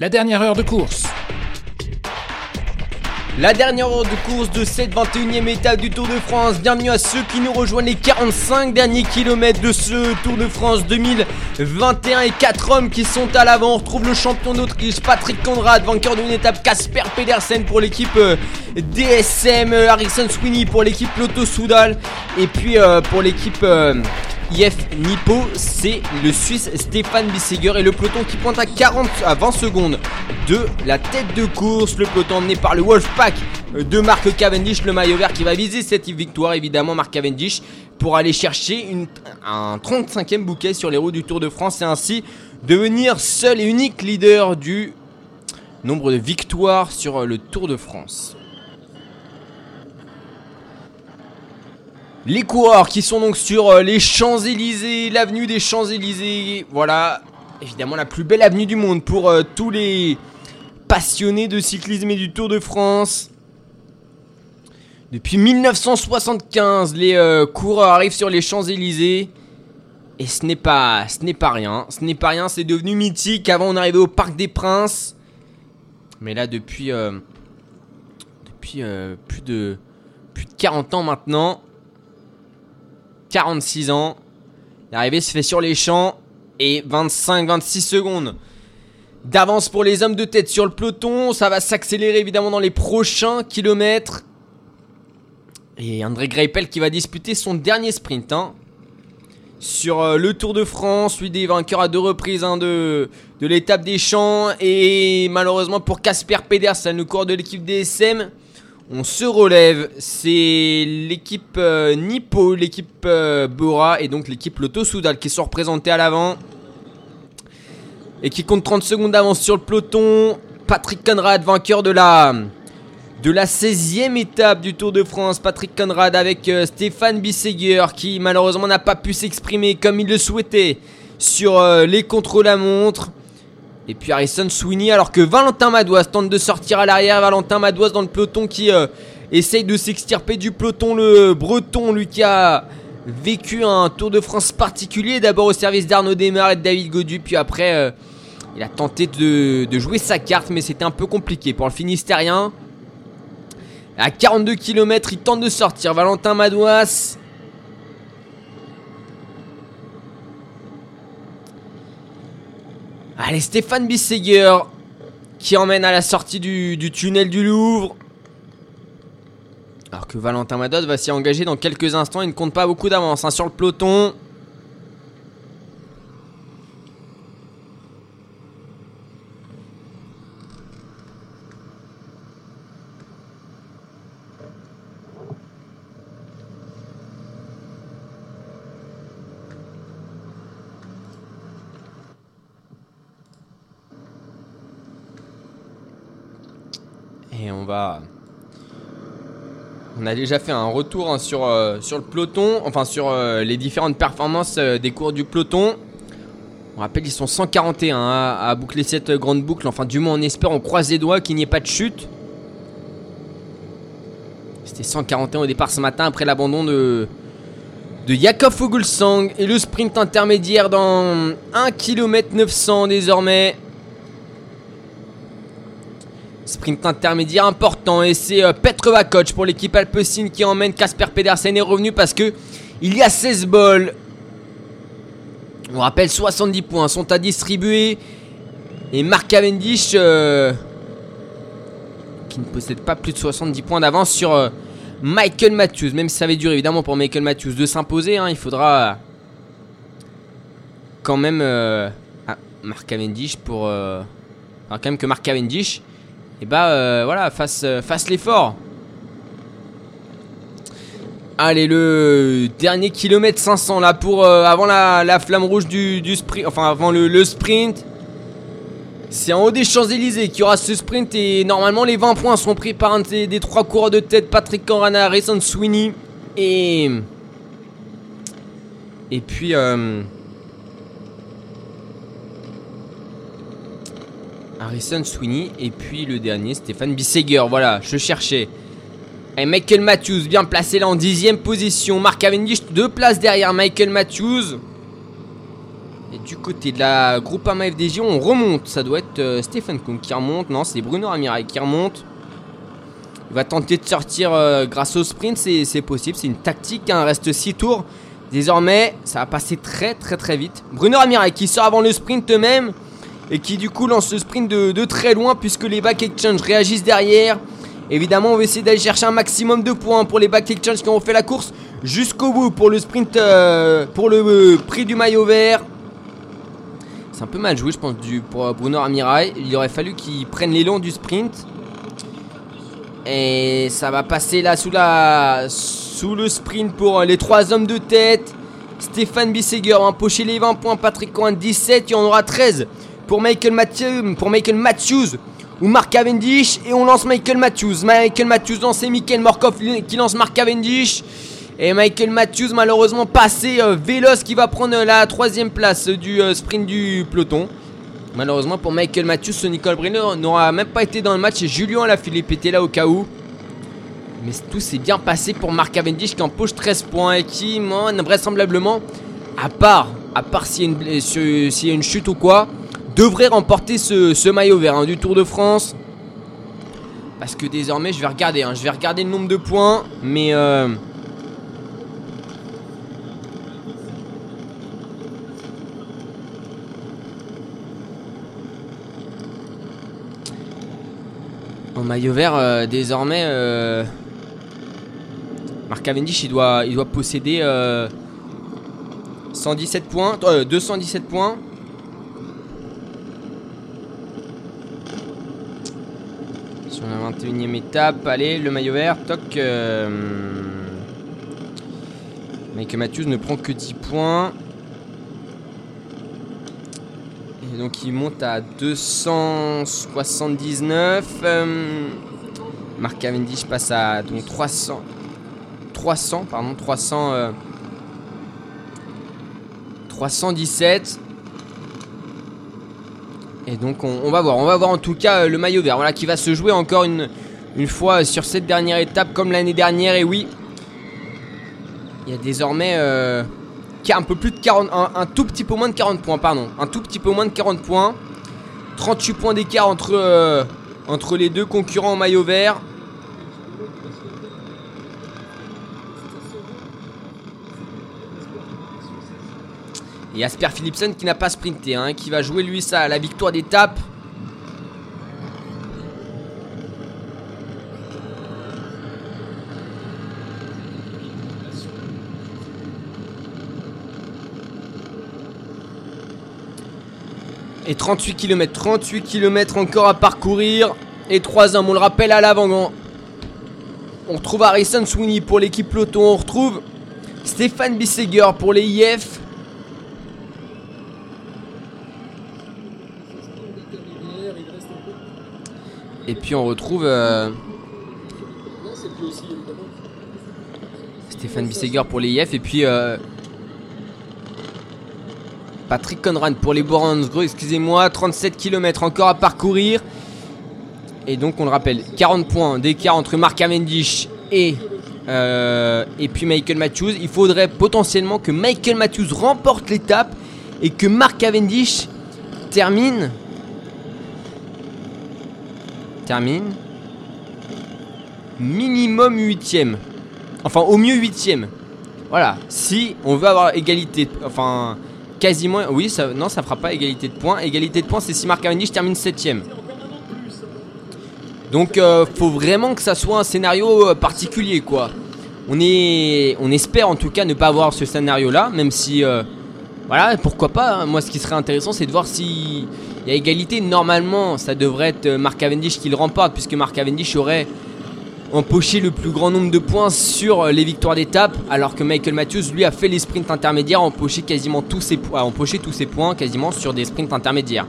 La dernière heure de course. La dernière heure de course de cette 21e étape du Tour de France. Bienvenue à ceux qui nous rejoignent les 45 derniers kilomètres de ce Tour de France 2021 et 4 hommes qui sont à l'avant. On retrouve le champion d'Autriche Patrick Conrad, vainqueur d'une étape Casper Pedersen pour l'équipe euh, DSM, euh, Harrison Sweeney pour l'équipe Lotto Soudal et puis euh, pour l'équipe IF Nippo, c'est le Suisse Stéphane Bissiger et le peloton qui pointe à 40 à 20 secondes de la tête de course. Le peloton emmené par le Wolfpack de Marc Cavendish, le maillot vert qui va viser cette victoire évidemment Marc Cavendish pour aller chercher un 35e bouquet sur les routes du Tour de France et ainsi devenir seul et unique leader du nombre de victoires sur le Tour de France. Les coureurs qui sont donc sur euh, les Champs-Élysées, l'avenue des Champs-Élysées. Voilà, évidemment la plus belle avenue du monde pour euh, tous les passionnés de cyclisme et du Tour de France. Depuis 1975, les euh, coureurs arrivent sur les Champs-Élysées. Et ce n'est pas, ce n'est pas rien. Ce n'est pas rien, c'est devenu mythique. Avant, on arrivait au Parc des Princes. Mais là, depuis, depuis plus, de, plus de 40 ans maintenant, 46 ans. L'arrivée se fait sur les champs et 25-26 secondes d'avance pour les hommes de tête sur le peloton. Ça va s'accélérer évidemment dans les prochains kilomètres. Et André Greipel qui va disputer son dernier sprint hein. sur euh, le Tour de France. Lui des vainqueurs à deux reprises hein, de, de l'étape des champs. Et malheureusement pour Casper Pedersen, le cours de l'équipe DSM. On se relève, c'est l'équipe euh, Nippo, l'équipe euh, Bora et donc l'équipe Lotto Soudal qui sont représentés à l'avant. Et qui compte 30 secondes d'avance sur le peloton. Patrick Conrad, vainqueur de la, de la 16e étape du Tour de France. Patrick Conrad avec euh, Stéphane Bisseguer qui malheureusement n'a pas pu s'exprimer comme il le souhaitait sur les contre-la-montre. Et puis Harrison Sweeney, alors que Valentin Madouas tente de sortir à l'arrière. Valentin Madouas dans le peloton qui euh, essaye de s'extirper du peloton. Le breton, lui qui a vécu un Tour de France particulier. D'abord au service d'Arnaud Desmar et de David Godu. Puis après, euh, il a tenté de, de, jouer sa carte, mais c'était un peu compliqué pour le Finistérien. À 42 km, il tente de sortir. Valentin Madouas Allez, Stéphane Bisseger qui emmène à la sortie du, tunnel du Louvre. Alors que Valentin Madoz va s'y engager dans quelques instants. Il ne compte pas beaucoup d'avance hein, sur le peloton. Et on On a déjà fait un retour hein, sur, euh, sur le peloton, enfin sur euh, les différentes performances euh, des cours du peloton. On rappelle, ils sont 141 hein, à, boucler cette grande boucle. Enfin, du moins, on espère, on croise les doigts qu'il n'y ait pas de chute. C'était 141 au départ ce matin après l'abandon de, de Jakob Fogelsang. Et le sprint intermédiaire dans 1 km 900 désormais. Sprint intermédiaire important et c'est euh, Coach pour l'équipe Alpecin qui emmène Casper Pedersen est revenu parce que il y a 16 balles. On rappelle 70 points sont à distribuer et Mark Cavendish euh, qui ne possède pas plus de 70 points d'avance sur euh, Michael Matthews. Même si ça avait duré évidemment pour Michael Matthews de s'imposer, hein, il faudra quand même ah, Mark Cavendish pour enfin, quand même que Mark Cavendish et bah euh, voilà, fasse, euh, fasse l'effort. Allez, le dernier kilomètre 500 là pour euh, avant la, flamme rouge du, sprint, enfin avant le, sprint. C'est en haut des Champs-Élysées qu'il y aura ce sprint et normalement les 20 points sont pris par un des, trois coureurs de tête, Patrick Corana, Harrison Sweeney et et puis Harrison Sweeney et puis le dernier Stéphane Bisseger. Voilà, je cherchais. Et Michael Matthews bien placé là en dixième position. Mark Cavendish deux places derrière Michael Matthews. Et du côté de la Groupama FDJ, on remonte. Ça doit être euh, Stéphane Kuhn qui remonte. Non, c'est Bruno Amirail qui remonte. Il va tenter de sortir euh, grâce au sprint, c'est possible. C'est une tactique. Il hein. reste 6 tours. Désormais, ça va passer très très très vite. Bruno Amirail qui sort avant le sprint même. Et qui du coup lance le sprint de, très loin puisque les back exchange réagissent derrière. Évidemment, on va essayer d'aller chercher un maximum de points pour les back exchange qui ont fait la course jusqu'au bout pour le sprint, euh, pour le prix du maillot vert. C'est un peu mal joué, je pense, du, pour Bruno Amirail. Il aurait fallu qu'il prenne l'élan du sprint. Et ça va passer là sous, la, sous le sprint pour les trois hommes de tête. Stéphane Bisseger va empocher les 20 points. Patrick Coin 17. Il y en aura 13 pour Michael, Matthews ou Mark Cavendish. Et on lance Michael Matthews. Michael Matthews lance Michael Morkov qui lance Mark Cavendish. Et Michael Matthews, malheureusement passé euh, véloce, qui va prendre la troisième place du euh, sprint du peloton. Malheureusement pour Michael Matthews, ce Nicole Brenner n'aura même pas été dans le match et Julien Alaphilippe était là au cas où. Mais tout s'est bien passé pour Mark Cavendish qui empoche 13 points et qui, vraisemblablement, à part, à part s'il y, a une chute ou quoi, devrait remporter ce, maillot vert hein, du Tour de France. Parce que désormais, je vais regarder, hein, je vais regarder le nombre de points, mais... Euh, En maillot vert, euh, désormais, euh, Marc Cavendish, il doit, il doit posséder 117 euh, points, 217 points. Sur la 21ème étape, allez, le maillot vert, toc. Mike Matthews ne prend que 10 points donc il monte à 279. Euh, Mark Cavendish passe à donc 300. 300, pardon, 300. 317. Euh, Et donc on, va voir, on va voir en tout cas euh, le maillot vert, voilà qui va se jouer encore une, fois sur cette dernière étape comme l'année dernière. Et oui, il y a désormais un peu plus de 40, un, tout petit peu moins de 40 points, pardon. Un tout petit peu moins de 40 points. 38 points d'écart entre, euh, entre les deux concurrents en maillot vert. Et Asper Philipsen qui n'a pas sprinté, hein, qui va jouer lui ça, la victoire d'étape. Et 38 km, 38 km encore à parcourir. Et 3 hommes, on le rappelle à l'avant. On retrouve Harrison Sweeney pour l'équipe peloton. On retrouve Stéphane Bisseger pour les IF. Et puis on retrouve euh, Stéphane Bisseger pour les IF. Et puis euh, Patrick Conrad pour les Gros, excusez-moi, 37 km encore à parcourir. Et donc on le rappelle, 40 points d'écart entre Mark Cavendish et, euh, et puis Michael Matthews. Il faudrait potentiellement que Michael Matthews remporte l'étape et que Mark Cavendish termine. Termine. Minimum 8ème. Enfin au mieux 8ème. Voilà. Si on veut avoir égalité. Enfin quasiment. Oui, ça, non, ça fera pas égalité de points. Égalité de points, c'est si Marc Cavendish termine 7ème. Donc, euh, faut vraiment que ça soit un scénario euh, particulier, quoi. On, est, on espère en tout cas ne pas avoir ce scénario-là, même si. Euh, voilà, pourquoi pas. Hein. Moi, ce qui serait intéressant, c'est de voir si. Il y a égalité. Normalement, ça devrait être Marc Cavendish qui le remporte, puisque Marc Cavendish aurait empoché le plus grand nombre de points sur euh, les victoires d'étape, alors que Michael Matthews lui a fait les sprints intermédiaires, empoché quasiment tous ses tous ses points quasiment sur des sprints intermédiaires.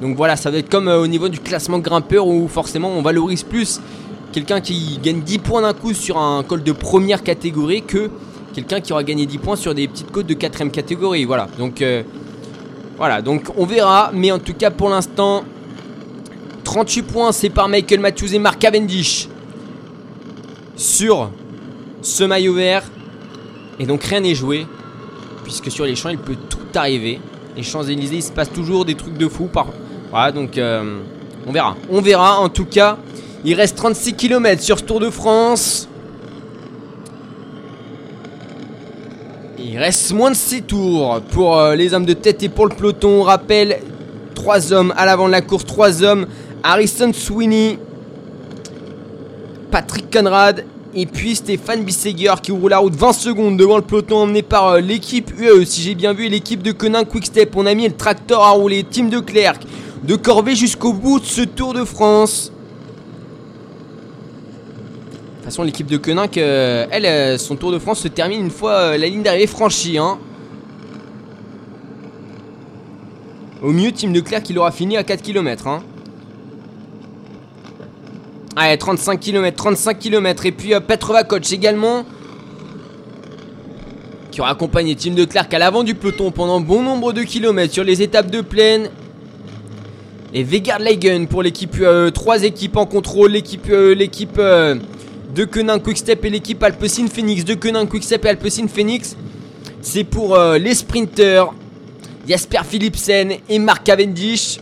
Donc voilà, ça va être comme euh, au niveau du classement grimpeur où forcément on valorise plus quelqu'un qui gagne 10 points d'un coup sur un col de première catégorie que quelqu'un qui aura gagné 10 points sur des petites côtes de quatrième catégorie. Voilà, donc euh, voilà, donc on verra, mais en tout cas pour l'instant, 38 points c'est par Michael Matthews et Mark Cavendish sur ce maillot vert. Et donc rien n'est joué. Puisque sur les champs, il peut tout arriver. Les Champs-Élysées, il se passe toujours des trucs de fou. Par... Voilà, donc euh, on verra. On verra en tout cas. Il reste 36 km sur ce Tour de France. Il reste moins de 6 tours pour euh, les hommes de tête et pour le peloton. On rappelle 3 hommes à l'avant de la course. 3 hommes. Harrison Sweeney. Patrick Conrad et puis Stéphane Bisseguer qui ouvre la route 20 secondes devant le peloton emmené par euh, l'équipe UE, si j'ai bien vu, l'équipe de Conin Quickstep. On a mis le tracteur à rouler, team de Clerc, de Corvée jusqu'au bout de ce Tour de France. De toute façon, l'équipe de Quenin, elle, euh, son Tour de France se termine une fois euh, la ligne d'arrivée franchie. Hein. Au mieux, Team de Clerc qui l'aura fini à 4 km. Hein. Allez, 35 km, 35 km. Et puis euh, Petrova également. Qui aura accompagné Team de Clerc à l'avant du peloton pendant bon nombre de kilomètres sur les étapes de plaine. Et Vegard Leigen pour l'équipe. Euh, trois équipes en contrôle. L'équipe euh, l'équipe de Quenin Quickstep et l'équipe Alpecin Phoenix. De Quenin Quickstep et Alpecin Phoenix. C'est pour les sprinters. Jasper Philipsen et Mark Cavendish.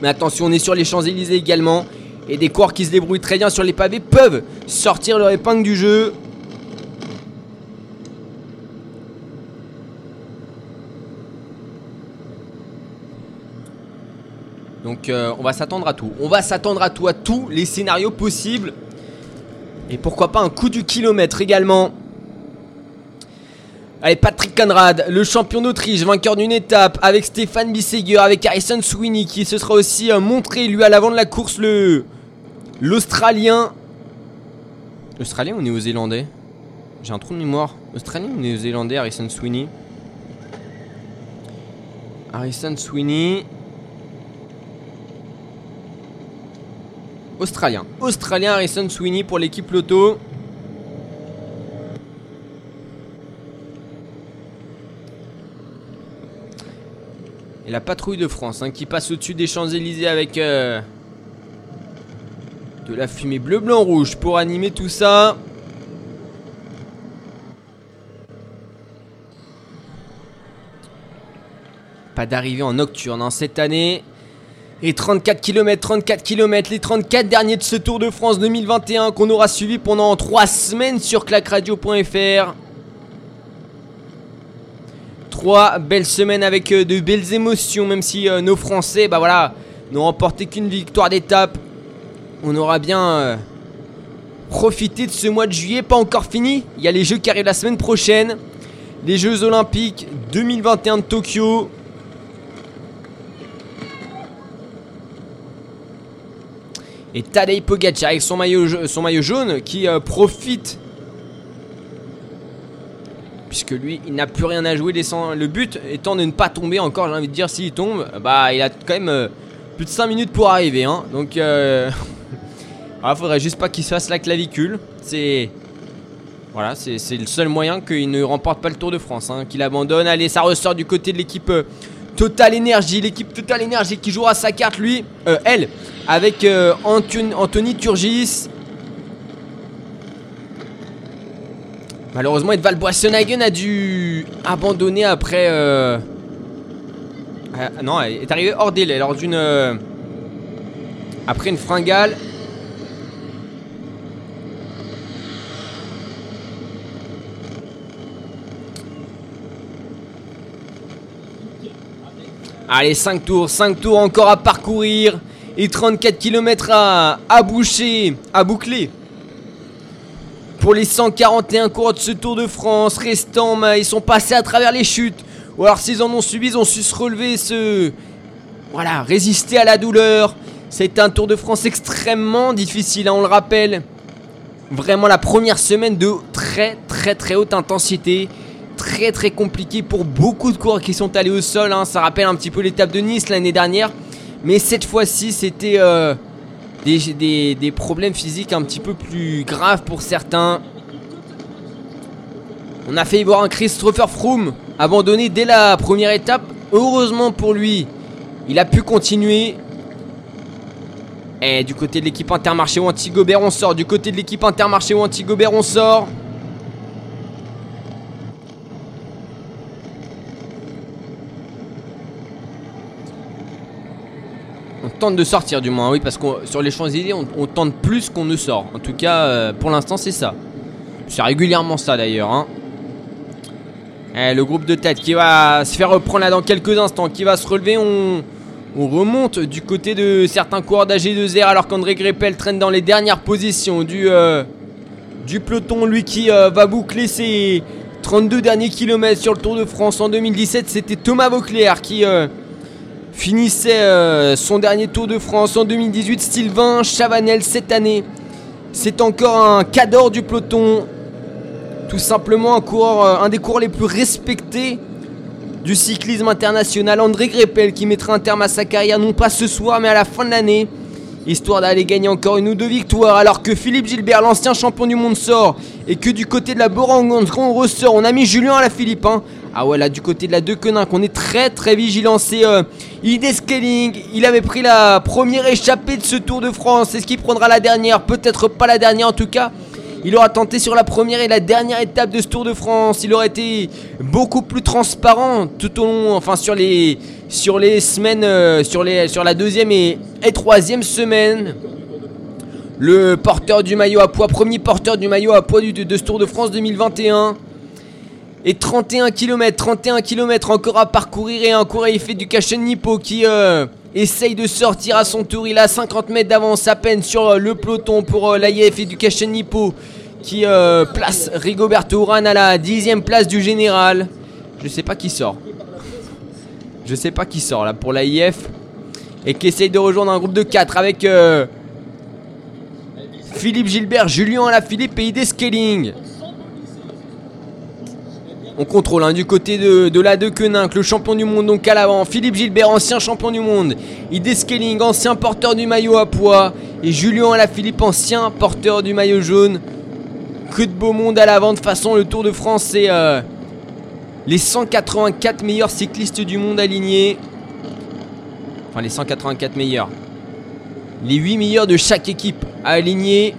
Mais attention, on est sur les Champs-Élysées également. Et des coureurs qui se débrouillent très bien sur les pavés peuvent sortir leur épingle du jeu. Donc euh, on va s'attendre à tout. On va s'attendre à tout, à tous les scénarios possibles. Et pourquoi pas un coup du kilomètre également. Allez, Patrick Conrad, le champion d'Autriche, vainqueur d'une étape, avec Stéphane Bisseguer, avec Harrison Sweeney, qui se sera aussi euh, montré, lui, à l'avant de la course, le l'Australien. Australien ou Néo-Zélandais? J'ai un trou de mémoire. Australien ou Néo-Zélandais, Harrison Sweeney? Harrison Sweeney. Australien. Australien Harrison Sweeney pour l'équipe Loto. Et la patrouille de France hein, qui passe au-dessus des Champs-Élysées avec euh, de la fumée bleu, blanc, rouge pour animer tout ça. Pas d'arrivée en nocturne hein, cette année. Et 34 km, 34 km, les 34 derniers de ce Tour de France 2021 qu'on aura suivi pendant 3 semaines sur clacradio.fr. Trois belles semaines avec euh, de belles émotions, même si euh, nos Français, bah voilà, n'ont remporté qu'une victoire d'étape. On aura bien euh, profité de ce mois de juillet, pas encore fini. Il y a les Jeux qui arrivent la semaine prochaine. Les Jeux Olympiques 2021 de Tokyo. Et Tadej Pogacar avec son maillot, jaune qui profite puisque lui, il n'a plus rien à jouer. Le but étant de ne pas tomber encore, j'ai envie de dire, s'il tombe, bah il a quand même euh, plus de 5 minutes pour arriver. Hein. Donc, euh... il faudrait juste pas qu'il se fasse la clavicule. C'est. Voilà, c'est le seul moyen qu'il ne remporte pas le Tour de France, hein, qu'il abandonne. Allez, ça ressort du côté de l'équipe euh, Total Energy. L'équipe Total Energy qui jouera sa carte, lui, euh, elle, avec Anthony Turgis. Malheureusement, Edval Boissonhagen a dû abandonner après. Euh... Ah, non, elle est arrivé hors délai lors d'une. Euh, après une fringale. Allez, 5 tours, 5 tours encore à parcourir. Et 34 km à, à boucher, à boucler pour les 141 cours de ce Tour de France restant, ils sont passés à travers les chutes. Ou alors s'ils en ont subi, ils ont su se relever, se... Voilà, résister à la douleur. C'est un Tour de France extrêmement difficile, hein, on le rappelle. Vraiment la première semaine de très très très haute intensité. Très très compliqué pour beaucoup de coureurs qui sont allés au sol. Hein. Ça rappelle un petit peu l'étape de Nice l'année dernière. Mais cette fois-ci, c'était... Euh, des, problèmes physiques un petit peu plus graves pour certains. On a failli voir un Christopher Froome abandonné dès la première étape. Heureusement pour lui, il a pu continuer. Et du côté de l'équipe Intermarché ou Antigobert, on sort. Du côté de l'équipe Intermarché ou Antigobert, on sort. Tente de sortir du moins, oui, parce que sur les Champs-Élysées, on, tente plus qu'on ne sort. En tout cas, euh, pour l'instant, c'est ça. C'est régulièrement ça d'ailleurs. Hein. Eh, le groupe de tête qui va se faire reprendre là dans quelques instants, qui va se relever. On, remonte du côté de certains coureurs d'AG2R alors qu'André Greppel traîne dans les dernières positions du, euh, peloton. Lui qui euh, va boucler ses 32 derniers kilomètres sur le Tour de France en 2017. C'était Thomas Vauclair qui finissait euh, son dernier Tour de France en 2018. Sylvain Chavanel cette année. C'est encore un cadre du peloton. Tout simplement un euh, un des coureurs les plus respectés du cyclisme international. André Greppel qui mettra un terme à sa carrière non pas ce soir mais à la fin de l'année. Histoire d'aller gagner encore une ou deux victoires alors que Philippe Gilbert, l'ancien champion du monde, sort et que du côté de la Borangon, on ressort. On a mis Julien à la Philippe. Hein. Ah ouais, là du côté de la De Quenin, qu'on est très très vigilant, c'est euh, Scaling. Il avait pris la première échappée de ce Tour de France. Est-ce qu'il prendra la dernière? Peut-être pas la dernière en tout cas. Il aura tenté sur la première et la dernière étape de ce Tour de France. Il aurait été beaucoup plus transparent tout au long, enfin sur les, sur les semaines, euh, sur, les, sur la deuxième et, troisième semaine. Le porteur du maillot à poids, premier porteur du maillot à poids de, de ce Tour de France 2021. Et 31 km, 31 km encore à parcourir et un coureur fait du Kachen Nippo qui euh, essaye de sortir à son tour. Il a 50 mètres d'avance à peine sur euh, le peloton pour euh, l'AIF et du Kachen Nippo qui place Rigoberto Urán à la dixième place du général. Je sais pas qui sort. Je sais pas qui sort là pour l'AIF. Et qui essaye de rejoindre un groupe de 4 avec Philippe Gilbert, Julien Alaphilippe et Ide Scaling. On contrôle hein, du côté de, la de Queninck, le champion du monde donc à l'avant. Philippe Gilbert, ancien champion du monde. Ide Scaling, ancien porteur du maillot à poids. Et Julien Alaphilippe, ancien porteur du maillot jaune. Que de beau monde à l'avant. De façon, le Tour de France, c'est euh, les 184 meilleurs cyclistes du monde alignés. Enfin, les 184 meilleurs. Les 8 meilleurs de chaque équipe alignés.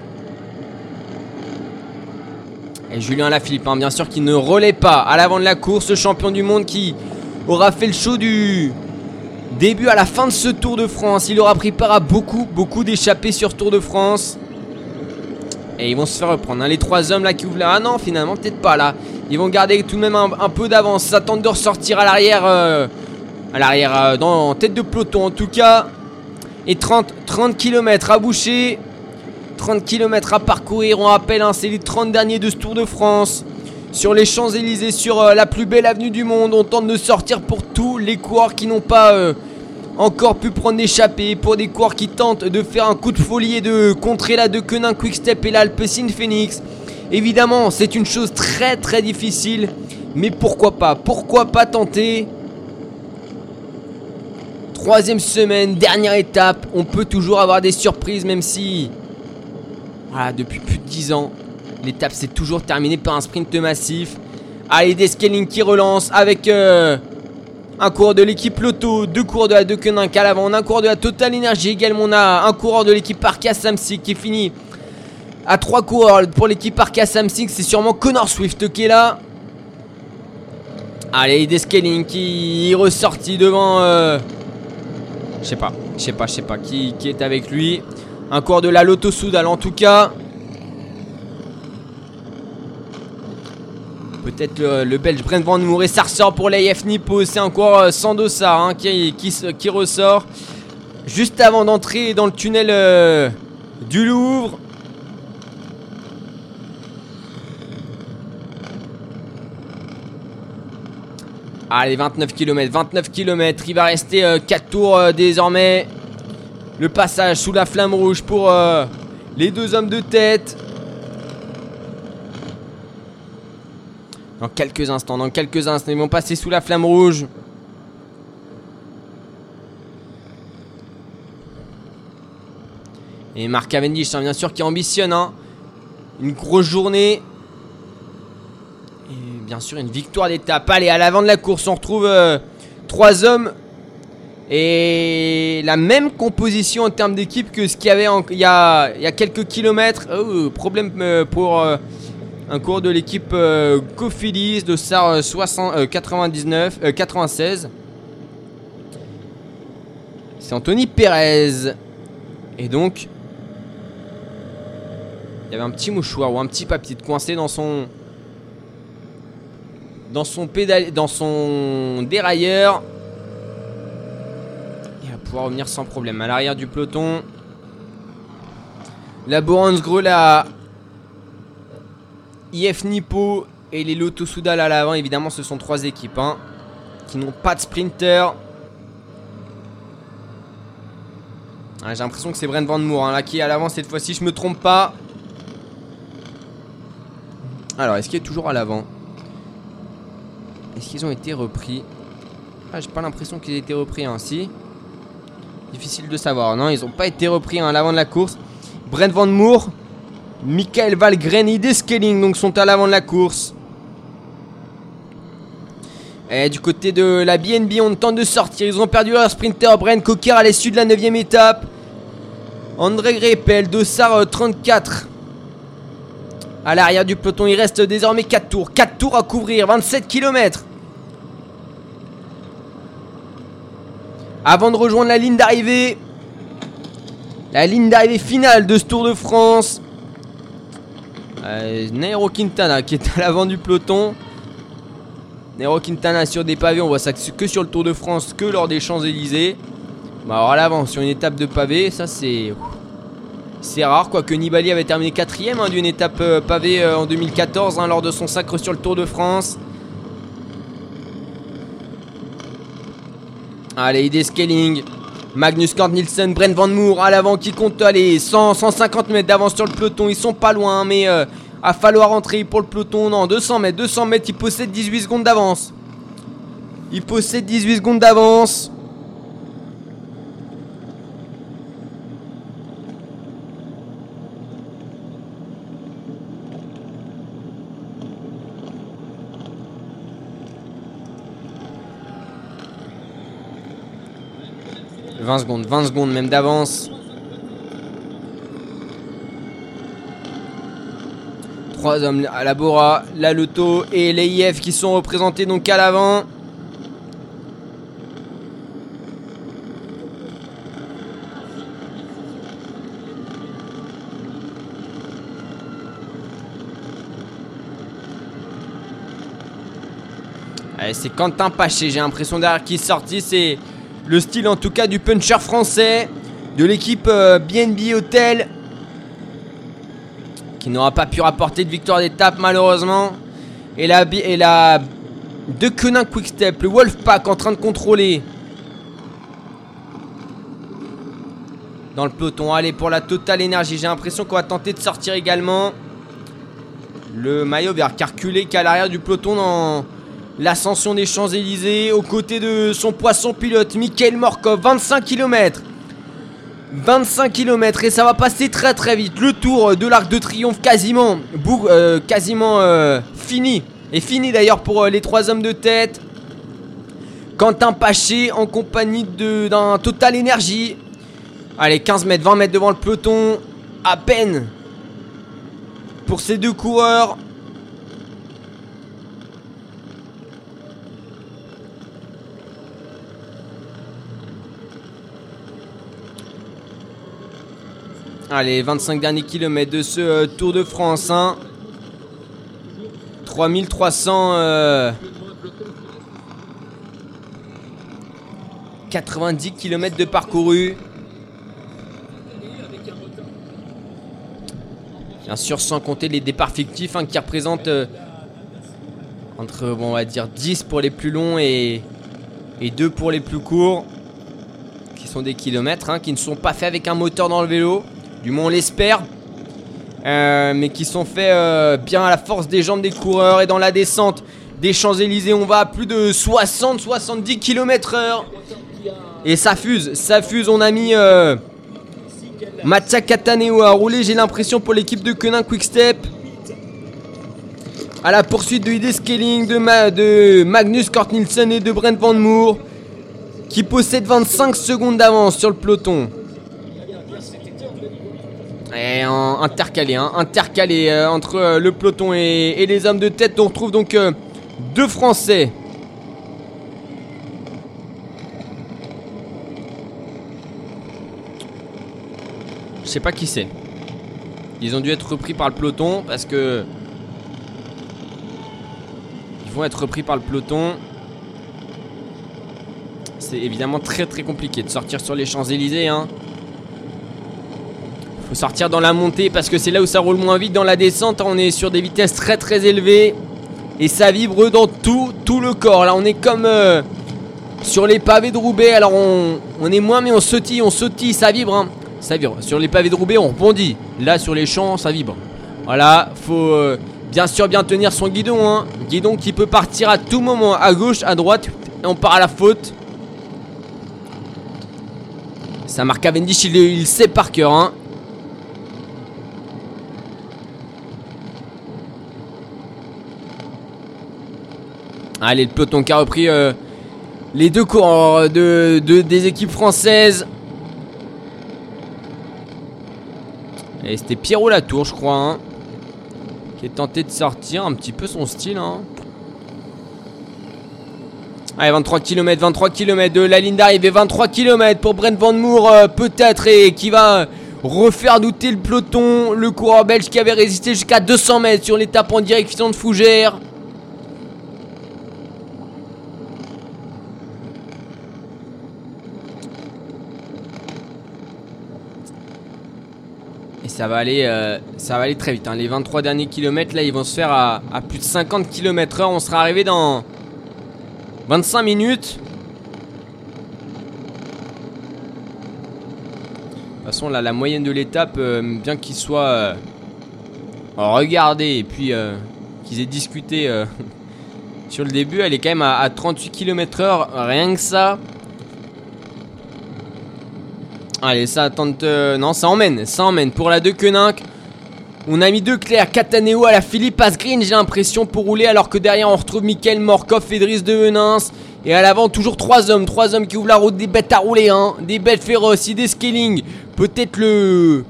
Julien Lafilippe, hein, bien sûr, qui ne relaie pas à l'avant de la course. Champion du monde qui aura fait le show du début à la fin de ce Tour de France. Il aura pris part à beaucoup, beaucoup d'échappées sur Tour de France. Et ils vont se faire reprendre. Hein. Les trois hommes là qui ouvrent là. Ah non, finalement, peut-être pas là. Ils vont garder tout de même un, peu d'avance. S'attendent de ressortir à l'arrière. Euh, à l'arrière, euh, en tête de peloton en tout cas. Et 30, 30 km à boucher. 30 km à parcourir, on rappelle, hein, c'est les 30 derniers de ce Tour de France. Sur les Champs-Élysées, sur euh, la plus belle avenue du monde, on tente de sortir pour tous les coureurs qui n'ont pas euh, encore pu prendre d'échappée, pour des coureurs qui tentent de faire un coup de folie et de contrer la de Quenin Quick-Step et l'Alpecin Phoenix. Évidemment, c'est une chose très très difficile, mais pourquoi pas? Pourquoi pas tenter? Troisième semaine, dernière étape, on peut toujours avoir des surprises même si voilà, depuis plus de 10 ans, l'étape s'est toujours terminée par un sprint massif. Allez, Descaling qui relance avec euh, un coureur de l'équipe Lotto, deux coureurs de la De à l'avant, un coureur de la Total Energy également. On a un coureur de l'équipe Parka Samsic qui est fini à trois coureurs pour l'équipe Parka Samsic. C'est sûrement Connor Swift qui est là. Allez, Descaling qui est ressorti devant. Euh, je sais pas, je sais pas, je sais pas qui est avec lui. Un cours de la Lotto Soudal en tout cas. Peut-être le, Belge Brent Van Moer. Ça ressort pour l'AF Nippo. C'est encore euh, Sandosa hein, qui, qui, ressort. Juste avant d'entrer dans le tunnel euh, du Louvre. Allez, 29 km, 29 km. Il va rester 4 euh, tours désormais. Le passage sous la flamme rouge pour euh, les deux hommes de tête. Dans quelques instants, dans quelques instants, ils vont passer sous la flamme rouge. Et Marc Cavendish, hein, bien sûr, qui ambitionne hein. une grosse journée. Et bien sûr, une victoire d'étape. Allez, à l'avant de la course, on retrouve euh, trois hommes et la même composition en termes d'équipe que ce qu'il y avait il, y a, quelques kilomètres. Oh, problème euh, pour euh, un cours de l'équipe euh, de SAR 99, 96. C'est Anthony Pérez. Et donc, il y avait un petit mouchoir ou un petit papier de coincé dans son dans son pédale dans son dérailleur. Revenir sans problème à l'arrière du peloton. La Boransgro la IF Nippo et les Lotto Soudal à l'avant. Évidemment, ce sont trois équipes hein, qui n'ont pas de sprinter. Ah, j'ai l'impression que c'est Brent Van Moor hein, là qui est à l'avant cette fois-ci, je me trompe pas. Alors, est-ce qu'il est toujours à l'avant? Est-ce qu'ils ont été repris? Ah, j'ai pas l'impression qu'ils aient été repris ainsi. Difficile de savoir. Non, ils n'ont pas été repris hein, à l'avant de la course. Brent Van Moor, Michael Valgren et Deskelling donc sont à l'avant de la course. Et du côté de la BNB, on tente de sortir. Ils ont perdu leur sprinter. Brent Cocker à l'issue de la 9 étape. André Greppel, Dossard 34. À l'arrière du peloton, il reste désormais 4 tours. 4 tours à couvrir, 27 km. Avant de rejoindre la ligne d'arrivée. La ligne d'arrivée finale de ce Tour de France. Euh, Nairo Quintana qui est à l'avant du peloton. Nairo Quintana sur des pavés, on voit ça que sur le Tour de France, que lors des Champs-Élysées. Bah alors à l'avant, sur une étape de pavé, ça c'est. C'est rare, quoique Nibali avait terminé quatrième hein, d'une étape euh, pavée euh, en 2014 hein, lors de son sacre sur le Tour de France. Allez, idée scaling. Magnus Kort Nielsen, Brent Van Moor à l'avant qui compte aller 100, 150 mètres d'avance sur le peloton. Ils sont pas loin, mais euh, à falloir entrer pour le peloton. Non, 200 mètres, 200 mètres. Il possède 18 secondes d'avance. Il possède 18 secondes d'avance. « 20 secondes, 20 secondes même d'avance. Trois hommes à la Bora, la Loto et les IF qui sont représentés donc à l'avant. c'est Quentin Paché, j'ai l'impression derrière qui est sorti, c'est le style en tout cas du puncher français, de l'équipe BNB euh, Hotel, qui n'aura pas pu rapporter de victoire d'étape malheureusement. Et la, et la de Quick Quickstep, le Wolfpack en train de contrôler. Dans le peloton, allez pour la totale énergie. J'ai l'impression qu'on va tenter de sortir également. Le maillot vert carculé qui est à l'arrière du peloton dans L'ascension des Champs-Élysées aux côtés de son poisson pilote, Mikhail Morkov, 25 km. 25 km et ça va passer très très vite. Le tour de l'Arc de Triomphe quasiment, euh, quasiment euh, fini. Et fini d'ailleurs pour euh, les trois hommes de tête. Quentin Paché en compagnie d'un Total Énergie. Allez, 15 mètres, 20 mètres devant le peloton. À peine pour ces deux coureurs. Allez, 25 derniers kilomètres de ce euh, Tour de France. 3300... 90 km de parcouru. Bien sûr, sans compter les départs fictifs hein, qui représentent euh, entre, on va dire, 10 pour les plus longs et, et 2 pour les plus courts. Qui sont des kilomètres, hein, qui ne sont pas faits avec un moteur dans le vélo. Du moins on l'espère. Euh, mais qui sont faits euh, bien à la force des jambes des coureurs et dans la descente des Champs-Élysées. On va à plus de 60-70 km heure. Et ça fuse, ça fuse. On a mis euh, Mattia Cataneo à rouler, j'ai l'impression, pour l'équipe de Quick Quickstep. À la poursuite de ID Scaling, de, Magnus Kort Nielsen et de Brent Van Moor. Qui possède 25 secondes d'avance sur le peloton. Et intercalé, hein, intercalé euh, entre euh, le peloton et, les hommes de tête. On retrouve donc euh, deux Français. Je sais pas qui c'est. Ils ont dû être repris par le peloton parce que... Ils vont être repris par le peloton. C'est évidemment très très compliqué de sortir sur les Champs-Élysées. Hein. Faut sortir dans la montée parce que c'est là où ça roule moins vite. Dans la descente, on est sur des vitesses très très élevées. Et ça vibre dans tout, tout le corps. Là, on est comme euh, sur les pavés de Roubaix. Alors, on, on, est moins, mais on sautille, on sautille, ça vibre. Hein. Ça vibre. Sur les pavés de Roubaix, on rebondit. Là, sur les champs, ça vibre. Voilà, faut euh, bien sûr bien tenir son guidon. Hein. Guidon qui peut partir à tout moment, à gauche, à droite. Et on part à la faute. Ça marque Cavendish, il, il sait par cœur. Hein. Allez, le peloton qui a repris euh, les deux cours de, des équipes françaises. Et c'était Pierrot Latour, je crois, hein, qui est tenté de sortir un petit peu son style. Hein. Allez, 23 km, 23 km de la ligne d'arrivée, 23 km pour Brent Van Moor, euh, peut-être, et qui va refaire douter le peloton. Le coureur belge qui avait résisté jusqu'à 200 mètres sur l'étape en direction de Fougères. Ça va aller, euh, ça va aller très vite. Hein. Les 23 derniers kilomètres, là, ils vont se faire à, plus de 50 km heure. On sera arrivé dans 25 minutes. De toute façon, là, la moyenne de l'étape, euh, bien qu'il soit euh, regardé et puis qu'ils aient discuté sur le début, elle est quand même à, à 38 km heure. Rien que ça. Allez, ça tente. Non, ça emmène. Ça emmène. Pour la 2 Koenig. On a mis deux clairs. Cataneo à la Philippe Asgreen, j'ai l'impression, pour rouler. Alors que derrière, on retrouve Michael Morkov, Fédrice de Venins. Et à l'avant, toujours trois hommes. Trois hommes qui ouvrent la route. Des bêtes à rouler, hein. Des bêtes féroces. Des scaling. Peut-être le.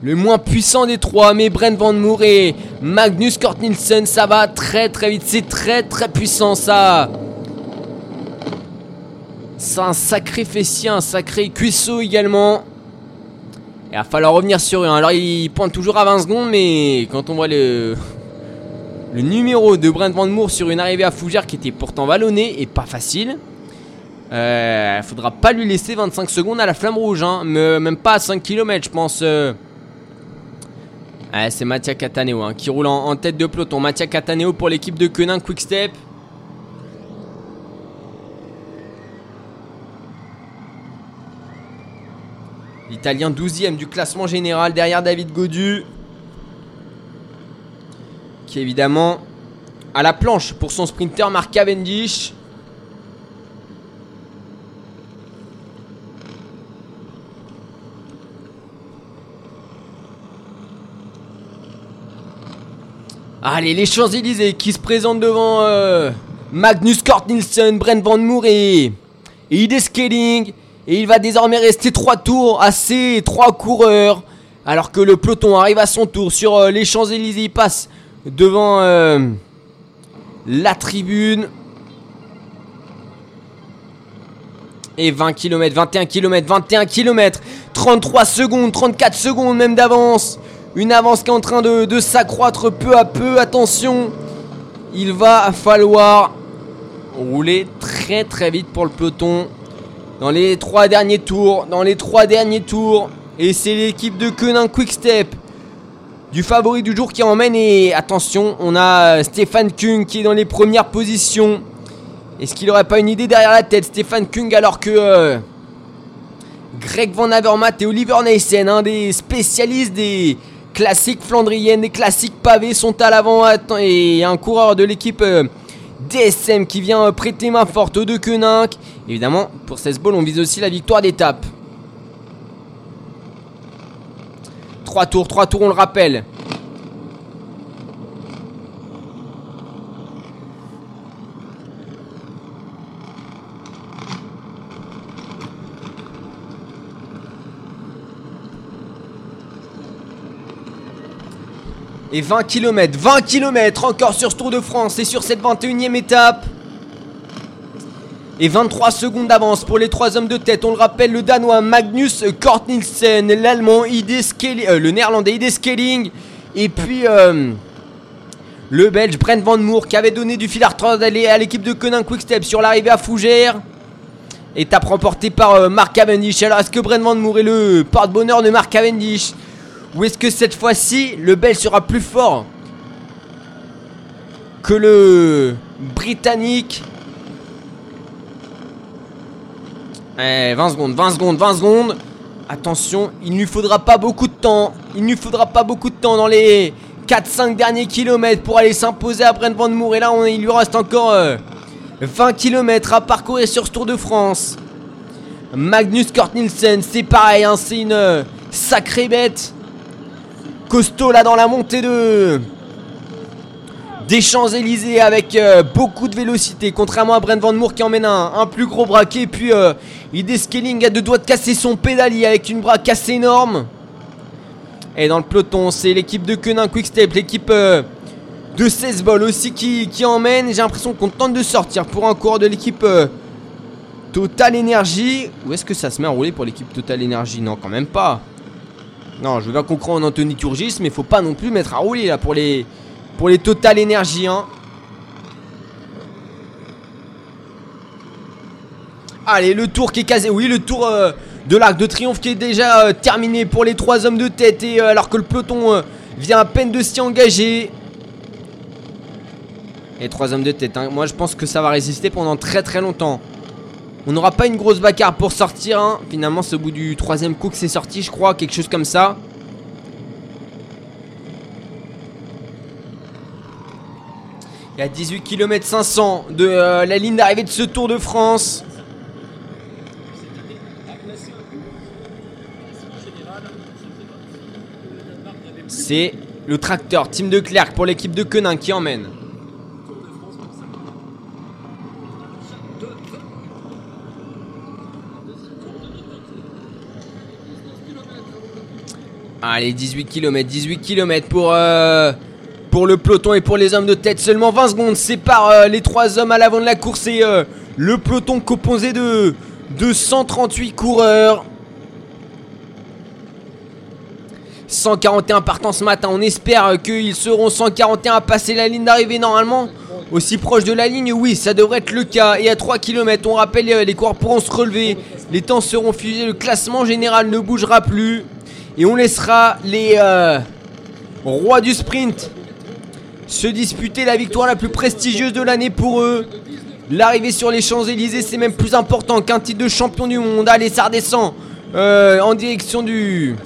Le moins puissant des trois, mais Brent Van Moor et Magnus Kort Nielsen, ça va très très vite, c'est très très puissant ça. C'est un sacré fessier, un sacré cuisseau également. Il va falloir revenir sur eux. Hein. Alors il pointe toujours à 20 secondes, mais quand on voit le, numéro de Brent Van Moor sur une arrivée à Fougères qui était pourtant vallonnée et pas facile, il euh, faudra pas lui laisser 25 secondes à la flamme rouge. Hein. même pas à 5 km, je pense. Euh. c'est Mattia Cataneo hein, qui roule en, tête de peloton. Mattia Cataneo pour l'équipe de Quick Quickstep. L'Italien 12ème du classement général derrière David Godu. Qui évidemment à la planche pour son sprinter Mark Cavendish. Allez, les Champs-Élysées qui se présentent devant euh, Magnus Kort Nielsen, Brent Van Moor et, et Ide. Et il va désormais rester 3 tours à ces 3 coureurs. Alors que le peloton arrive à son tour sur euh, les Champs-Élysées. Il passe devant euh, la tribune. Et 20 km, 21 km, 21 km, 33 secondes, 34 secondes même d'avance. Une avance qui est en train de, de s'accroître peu à peu. Attention, il va falloir rouler très très vite pour le peloton dans les trois derniers tours. Dans les trois derniers tours. Et c'est l'équipe de Quick Quickstep du favori du jour qui emmène. Et attention, on a Stéphane Kung qui est dans les premières positions. Est-ce qu'il n'aurait pas une idée derrière la tête, Stéphane Kung, alors que euh, Greg Van Avermaet et Oliver Neysen, un des spécialistes des classiques flandriennes, des classiques pavés, sont à l'avant. Et un coureur de l'équipe euh, DSM qui vient prêter main forte aux deux Koenig. Évidemment, pour 16 balles, on vise aussi la victoire d'étape. 3 tours, 3 tours, on le rappelle. Et 20 km, 20 km encore sur ce Tour de France et sur cette 21 e étape. Et 23 secondes d'avance pour les trois hommes de tête. On le rappelle, le Danois Magnus Kortnilsen, l'Allemand euh, le Néerlandais ID Scaling, et puis euh, le Belge Brent Van Moor qui avait donné du fil à retordre à l'équipe de Conin Quickstep sur l'arrivée à Fougères. Étape remportée par euh, Mark Cavendish. Alors est-ce que Brent Van Moor est le porte-bonheur de Mark Cavendish? Ou est-ce que cette fois-ci, le Belge sera plus fort que le Britannique Eh, 20 secondes, 20 secondes, 20 secondes. Attention, il ne lui faudra pas beaucoup de temps. Il ne lui faudra pas beaucoup de temps dans les 4-5 derniers kilomètres pour aller s'imposer à Brent Van Moor. Et là, il lui reste encore 20 euh, km à parcourir sur ce Tour de France. Magnus Kort Nielsen, c'est pareil, hein, c'est une euh, sacrée bête. Costaud là dans la montée de des Champs-Élysées avec euh, beaucoup de vélocité, contrairement à Brent Van Moor qui emmène un, plus gros braquet. Puis euh, Scaling a deux doigts de casser son pédalier avec une braque assez énorme. Et dans le peloton, c'est l'équipe de Quenin Quickstep, l'équipe euh, de 16 balles aussi qui, emmène. J'ai l'impression qu'on tente de sortir pour un cours de l'équipe euh, Total Energy. Où est-ce que ça se met à rouler pour l'équipe Total Energy? Non, quand même pas. Non, je veux bien qu'on croit en Anthony Turgis, mais faut pas non plus mettre à rouler là pour les pour les Total Energy. Hein. Allez, le tour qui est casé. Oui, le tour euh, de l'Arc de Triomphe qui est déjà euh, terminé pour les trois hommes de tête. Et euh, alors que le peloton vient à peine de s'y engager. Et trois hommes de tête. Hein. Moi, je pense que ça va résister pendant très très longtemps. On n'aura pas une grosse bagarre pour sortir. Hein. Finalement, c'est au bout du troisième coup que c'est sorti, je crois. Quelque chose comme ça. Il y a 18 km 500 de euh, la ligne d'arrivée de ce Tour de France. C'est le tracteur Team de Clerc pour l'équipe de Quenin qui emmène. Allez, 18 km, 18 km pour euh, pour le peloton et pour les hommes de tête. Seulement 20 secondes séparent euh, les trois hommes à l'avant de la course et euh, le peloton composé de, 138 coureurs. 141 partants ce matin. On espère qu'ils seront 141 à passer la ligne d'arrivée normalement. Aussi proche de la ligne, oui, ça devrait être le cas. Et à 3 km, on rappelle, les coureurs pourront se relever. Les temps seront fusés. Le classement général ne bougera plus. Et on laissera les rois du sprint se disputer la victoire la plus prestigieuse de l'année pour eux. L'arrivée sur les Champs-Élysées, c'est même plus important qu'un titre de champion du monde. Allez, ça redescend euh, en direction du.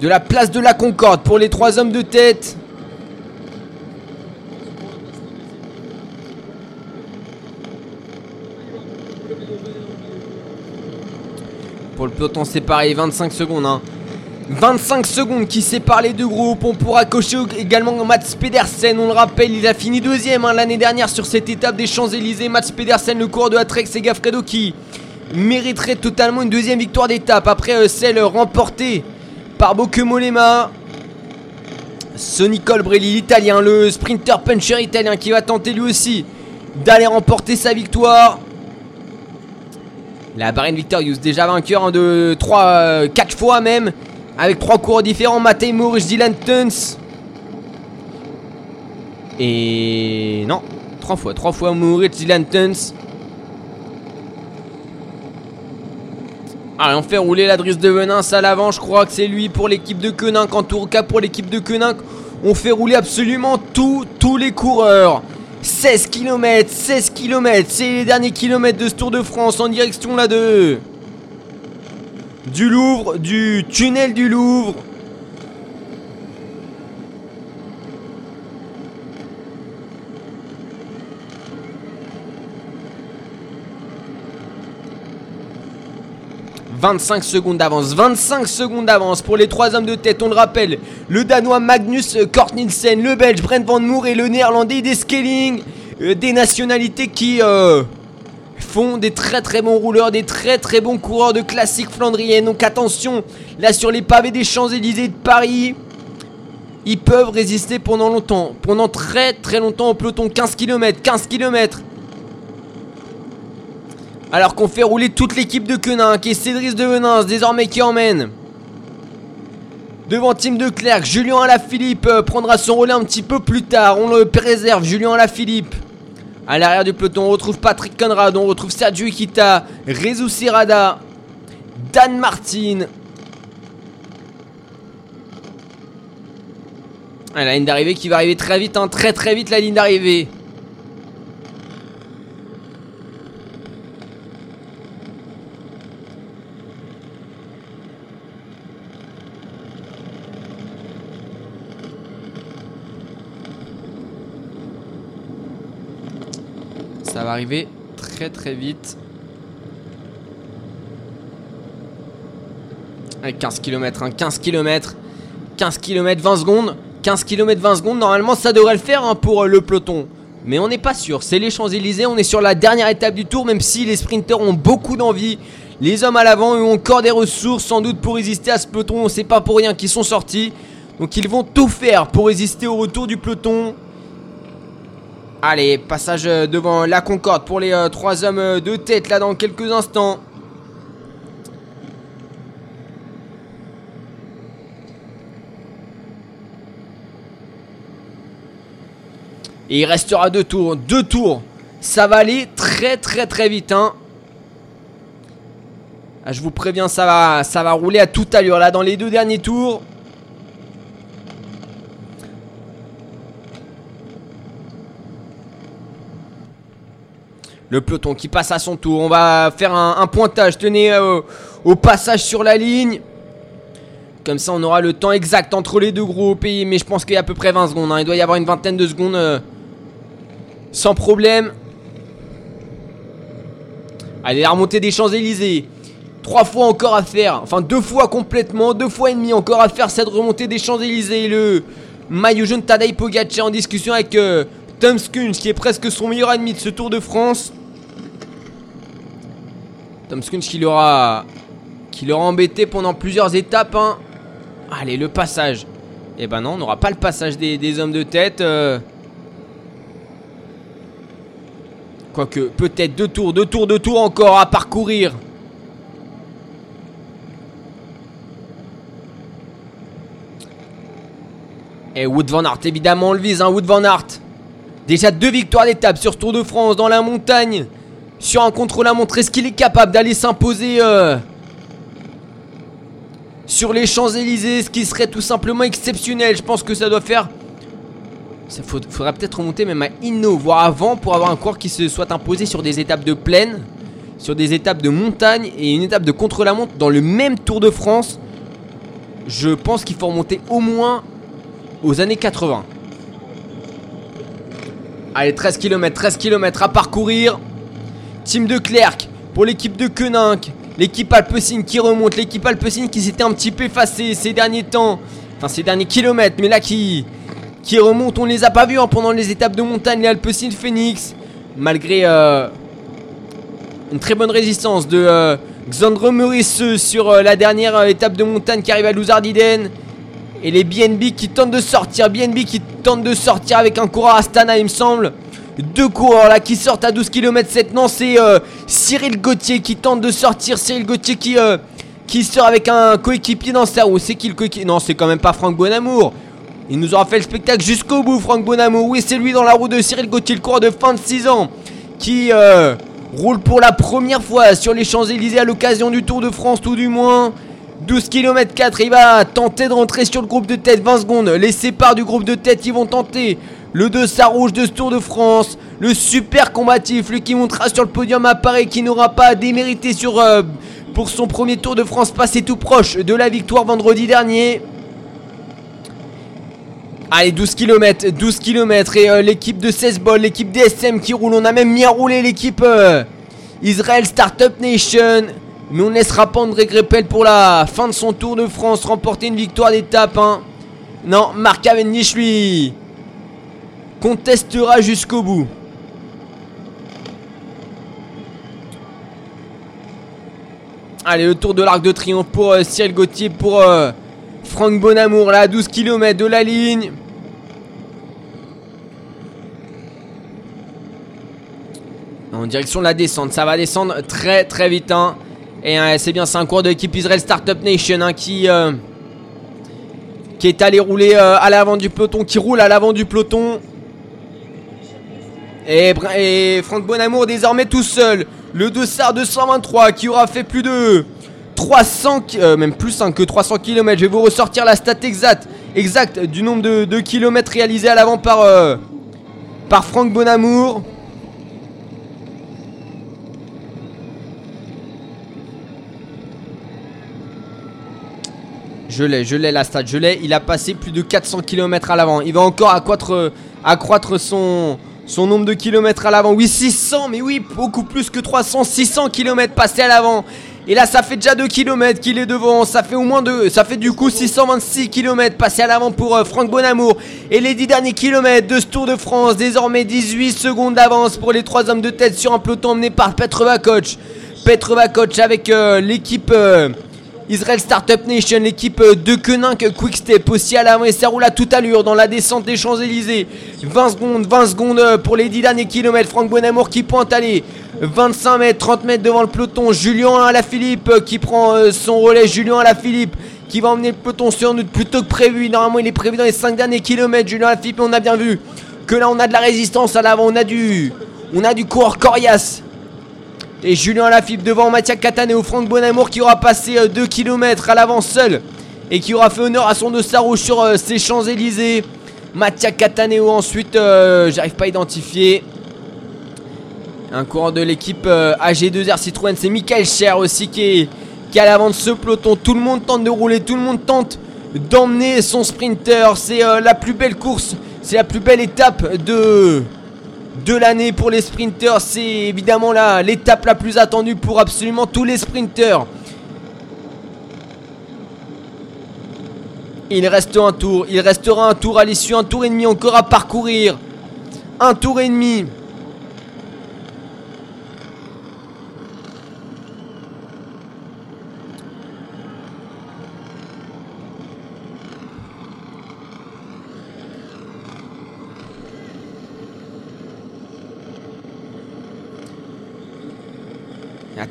de la place de la Concorde pour les trois hommes de tête. Pour le peloton, c'est pareil, 25 secondes. Hein. 25 secondes qui séparent les deux groupes. On pourra cocher également Mats Pedersen. On le rappelle, il a fini deuxième hein, l'année dernière sur cette étape des Champs-Élysées. Mats Pedersen, le cours de Atrex et Gaffredo qui mériterait totalement une deuxième victoire d'étape après euh, celle remportée par Bokemolema. Sonny Colbrelli, l'italien, le sprinter puncher italien qui va tenter lui aussi d'aller remporter sa victoire. La Bahrain Victorious, déjà vainqueur hein, de 3, 4 euh, fois même. Avec trois cours différents, Matej Moorish, Dylan Tuns. Et non, trois fois, trois fois Moorish, Dylan Tuns. Allez, on fait rouler la Driss de Venin à l'avant. Je crois que c'est lui pour l'équipe de Koenig. En tout cas, pour l'équipe de Koenig, on fait rouler absolument tous les coureurs. 16 km, 16 km, c'est les derniers kilomètres de ce Tour de France en direction là de du Louvre, du tunnel du Louvre. « 25 secondes d'avance, 25 secondes d'avance pour les trois hommes de tête, on le rappelle, le Danois Magnus Kort le Belge Brent Van Moor et le Néerlandais des Scaling, euh, des nationalités qui euh, font des très très bons rouleurs, des très très bons coureurs de classique flandrienne. Donc attention, là sur les pavés des Champs-Élysées de Paris, ils peuvent résister pendant longtemps, pendant très très longtemps au peloton. 15 km, 15 km. Alors qu'on fait rouler toute l'équipe de Quenin, qui est Cédric de Venance, désormais qui emmène. Devant Team de Clerc, Julien Alaphilippe euh, prendra son relais un petit peu plus tard. On le préserve, Julien Alaphilippe. À l'arrière du peloton, on retrouve Patrick Conrad, on retrouve Sergio Ikita, Rezu Serrada, Dan Martin. Ah, la ligne d'arrivée qui va arriver très vite, hein, très très vite la ligne d'arrivée. Ça va arriver très très vite. Avec 15 km, 15 km. 15 km 20 secondes. 15 km 20 secondes, normalement ça devrait le faire hein, pour euh, le peloton. Mais on n'est pas sûr, c'est les Champs-Élysées, on est sur la dernière étape du tour, même si les sprinteurs ont beaucoup d'envie. Les hommes à l'avant ont encore des ressources sans doute pour résister à ce peloton, on sait pas pour rien qu'ils sont sortis. Donc ils vont tout faire pour résister au retour du peloton. Allez, passage euh, devant la Concorde pour les euh, trois hommes euh, de tête là dans quelques instants. Et il restera deux tours. Deux tours. Ça va aller très très très vite. Hein. Ah, je vous préviens, ça va, ça va rouler à toute allure là dans les deux derniers tours. Le peloton qui passe à son tour. On va faire un, pointage. Tenez euh, au passage sur la ligne. Comme ça, on aura le temps exact entre les deux groupes. mais je pense qu'il y a à peu près 20 secondes. Hein. Il doit y avoir une vingtaine de secondes. Euh, sans problème. Allez, la remontée des Champs-Élysées. Trois fois encore à faire. Enfin, deux fois complètement. Deux fois et demi encore à faire cette remontée des Champs-Élysées. Le maillot jaune Tadej Pogacar en discussion avec euh, Tom qui est presque son meilleur ennemi de ce Tour de France. Tom Skunch qui l'aura qui l'aura embêté pendant plusieurs étapes. Hein. Allez, le passage. Eh ben non, on n'aura pas le passage des, hommes de tête. Euh. Quoique, peut-être deux tours, deux tours, deux tours encore à parcourir. Et Wood Van Aert, évidemment, on le vise, hein, Wood Van Aert. Déjà deux victoires d'étape sur Tour de France dans la montagne sur un contrôle à montrer ce qu'il est capable d'aller s'imposer euh, sur les Champs-Élysées, ce qui serait tout simplement exceptionnel. Je pense que ça doit faire. Ça faudrait peut-être remonter même à Inno, voire avant, pour avoir un coureur qui se soit imposé sur des étapes de plaine, sur des étapes de montagne et une étape de contre-la-montre dans le même Tour de France. Je pense qu'il faut remonter au moins aux années 80. Allez, 13 km, 13 km à parcourir. Team de Clerc pour l'équipe de Koenig. L'équipe Alpecin qui remonte. L'équipe Alpecin qui s'était un petit peu effacée ces derniers temps. Enfin, ces derniers kilomètres. Mais là, qui, remonte. On les a pas vus hein, pendant les étapes de montagne. Les Alpecin Phoenix. Malgré euh, une très bonne résistance de euh, Xandre Meurice sur euh, la dernière étape de montagne qui arrive à Louzardiden. Et les BNB qui tentent de sortir. BNB qui tente de sortir avec un coureur Astana, il me semble. Deux coureurs là qui sortent à 12 km 7 Non c'est euh, Cyril Gauthier qui tente de sortir. Cyril Gauthier qui, euh, qui sort avec un coéquipier dans sa roue. C'est qui le coéquipier? Non c'est quand même pas Franck Bonamour. Il nous aura fait le spectacle jusqu'au bout Franck Bonamour. Oui c'est lui dans la roue de Cyril Gauthier Le coureur de fin de 6 ans Qui euh, roule pour la première fois sur les Champs-Élysées À l'occasion du Tour de France tout du moins. 12 km 4 Il va tenter de rentrer sur le groupe de tête. 20 secondes Les séparent du groupe de tête Ils vont tenter le 2 rouge de ce Tour de France, le super combatif, lui qui montera sur le podium à Paris, qui n'aura pas à démériter sur, euh, pour son premier Tour de France passé tout proche de la victoire vendredi dernier. Allez, 12 km, 12 km et euh, l'équipe de 16 balles, l'équipe DSM qui roule. On a même mis à rouler l'équipe euh, Israel Startup Nation. Mais on laissera pas André Greppel pour la fin de son Tour de France remporter une victoire d'étape. Hein. Non, Marc Cavendish lui contestera jusqu'au bout. Allez, le tour de l'arc de triomphe pour euh, Cyril Gauthier, pour euh, Franck Bonamour, là, à 12 km de la ligne. En direction de la descente. Ça va descendre très très vite. Hein. Et c'est bien, c'est un cours de l'équipe Israel Startup Nation hein, qui, euh, qui est allé rouler euh, à l'avant du peloton, qui roule à l'avant du peloton. Et, et Franck Bonamour désormais tout seul. Le dossard 223 qui aura fait plus de 300, euh, même plus hein, que 300 km. Je vais vous ressortir la stat exacte, exacte du nombre de, kilomètres réalisés à l'avant par, par Franck Bonamour. Je l'ai, je l'ai la stat, je l'ai. Il a passé plus de 400 km à l'avant. Il va encore accroître son, son nombre de kilomètres à l'avant. Oui, 600, mais oui, beaucoup plus que 300. 600 km passés à l'avant. Et là, ça fait déjà 2 km qu'il est devant. Ça fait au moins 2. Ça fait du coup 626 km passés à l'avant pour euh, Franck Bonamour. Et les 10 derniers kilomètres de ce Tour de France. Désormais 18 secondes d'avance pour les 3 hommes de tête sur un peloton emmené par Petrova Coach. Petrova Coach avec euh, l'équipe. Euh, Israel Startup Nation, l'équipe euh, de Quick Quickstep aussi à l'avant et ça roule à toute allure dans la descente des Champs-Élysées. 20 secondes, 20 secondes euh, pour les 10 derniers kilomètres. Franck Bonamour qui pointe aller 25 mètres, 30 mètres devant le peloton. Julien Alaphilippe euh, qui prend son relais. Julien Alaphilippe qui va emmener le peloton sur nous plutôt que prévu. Normalement, il est prévu dans les 5 derniers kilomètres. Julien Alaphilippe, on a bien vu que là, on a de la résistance à l'avant. On a du, on a du coureur coriace. Et Julien Lafitte devant Mathias Cataneo, Franck Bonamour qui aura passé 2 euh, km à l'avant seul et qui aura fait honneur à son dossard sur euh, ses Champs-Élysées. Mathias Cataneo ensuite, euh, j'arrive pas à identifier. Un courant de l'équipe AG2R Citroën, c'est Michael Cher aussi qui est, qui est à l'avant de ce peloton. Tout le monde tente de rouler, tout le monde tente d'emmener son sprinter. C'est la plus belle course, c'est la plus belle étape de, de l'année pour les sprinters. C'est évidemment l'étape la plus attendue pour absolument tous les sprinters. Il reste un tour, il restera un tour à l'issue, un tour et demi encore à parcourir. Un tour et demi.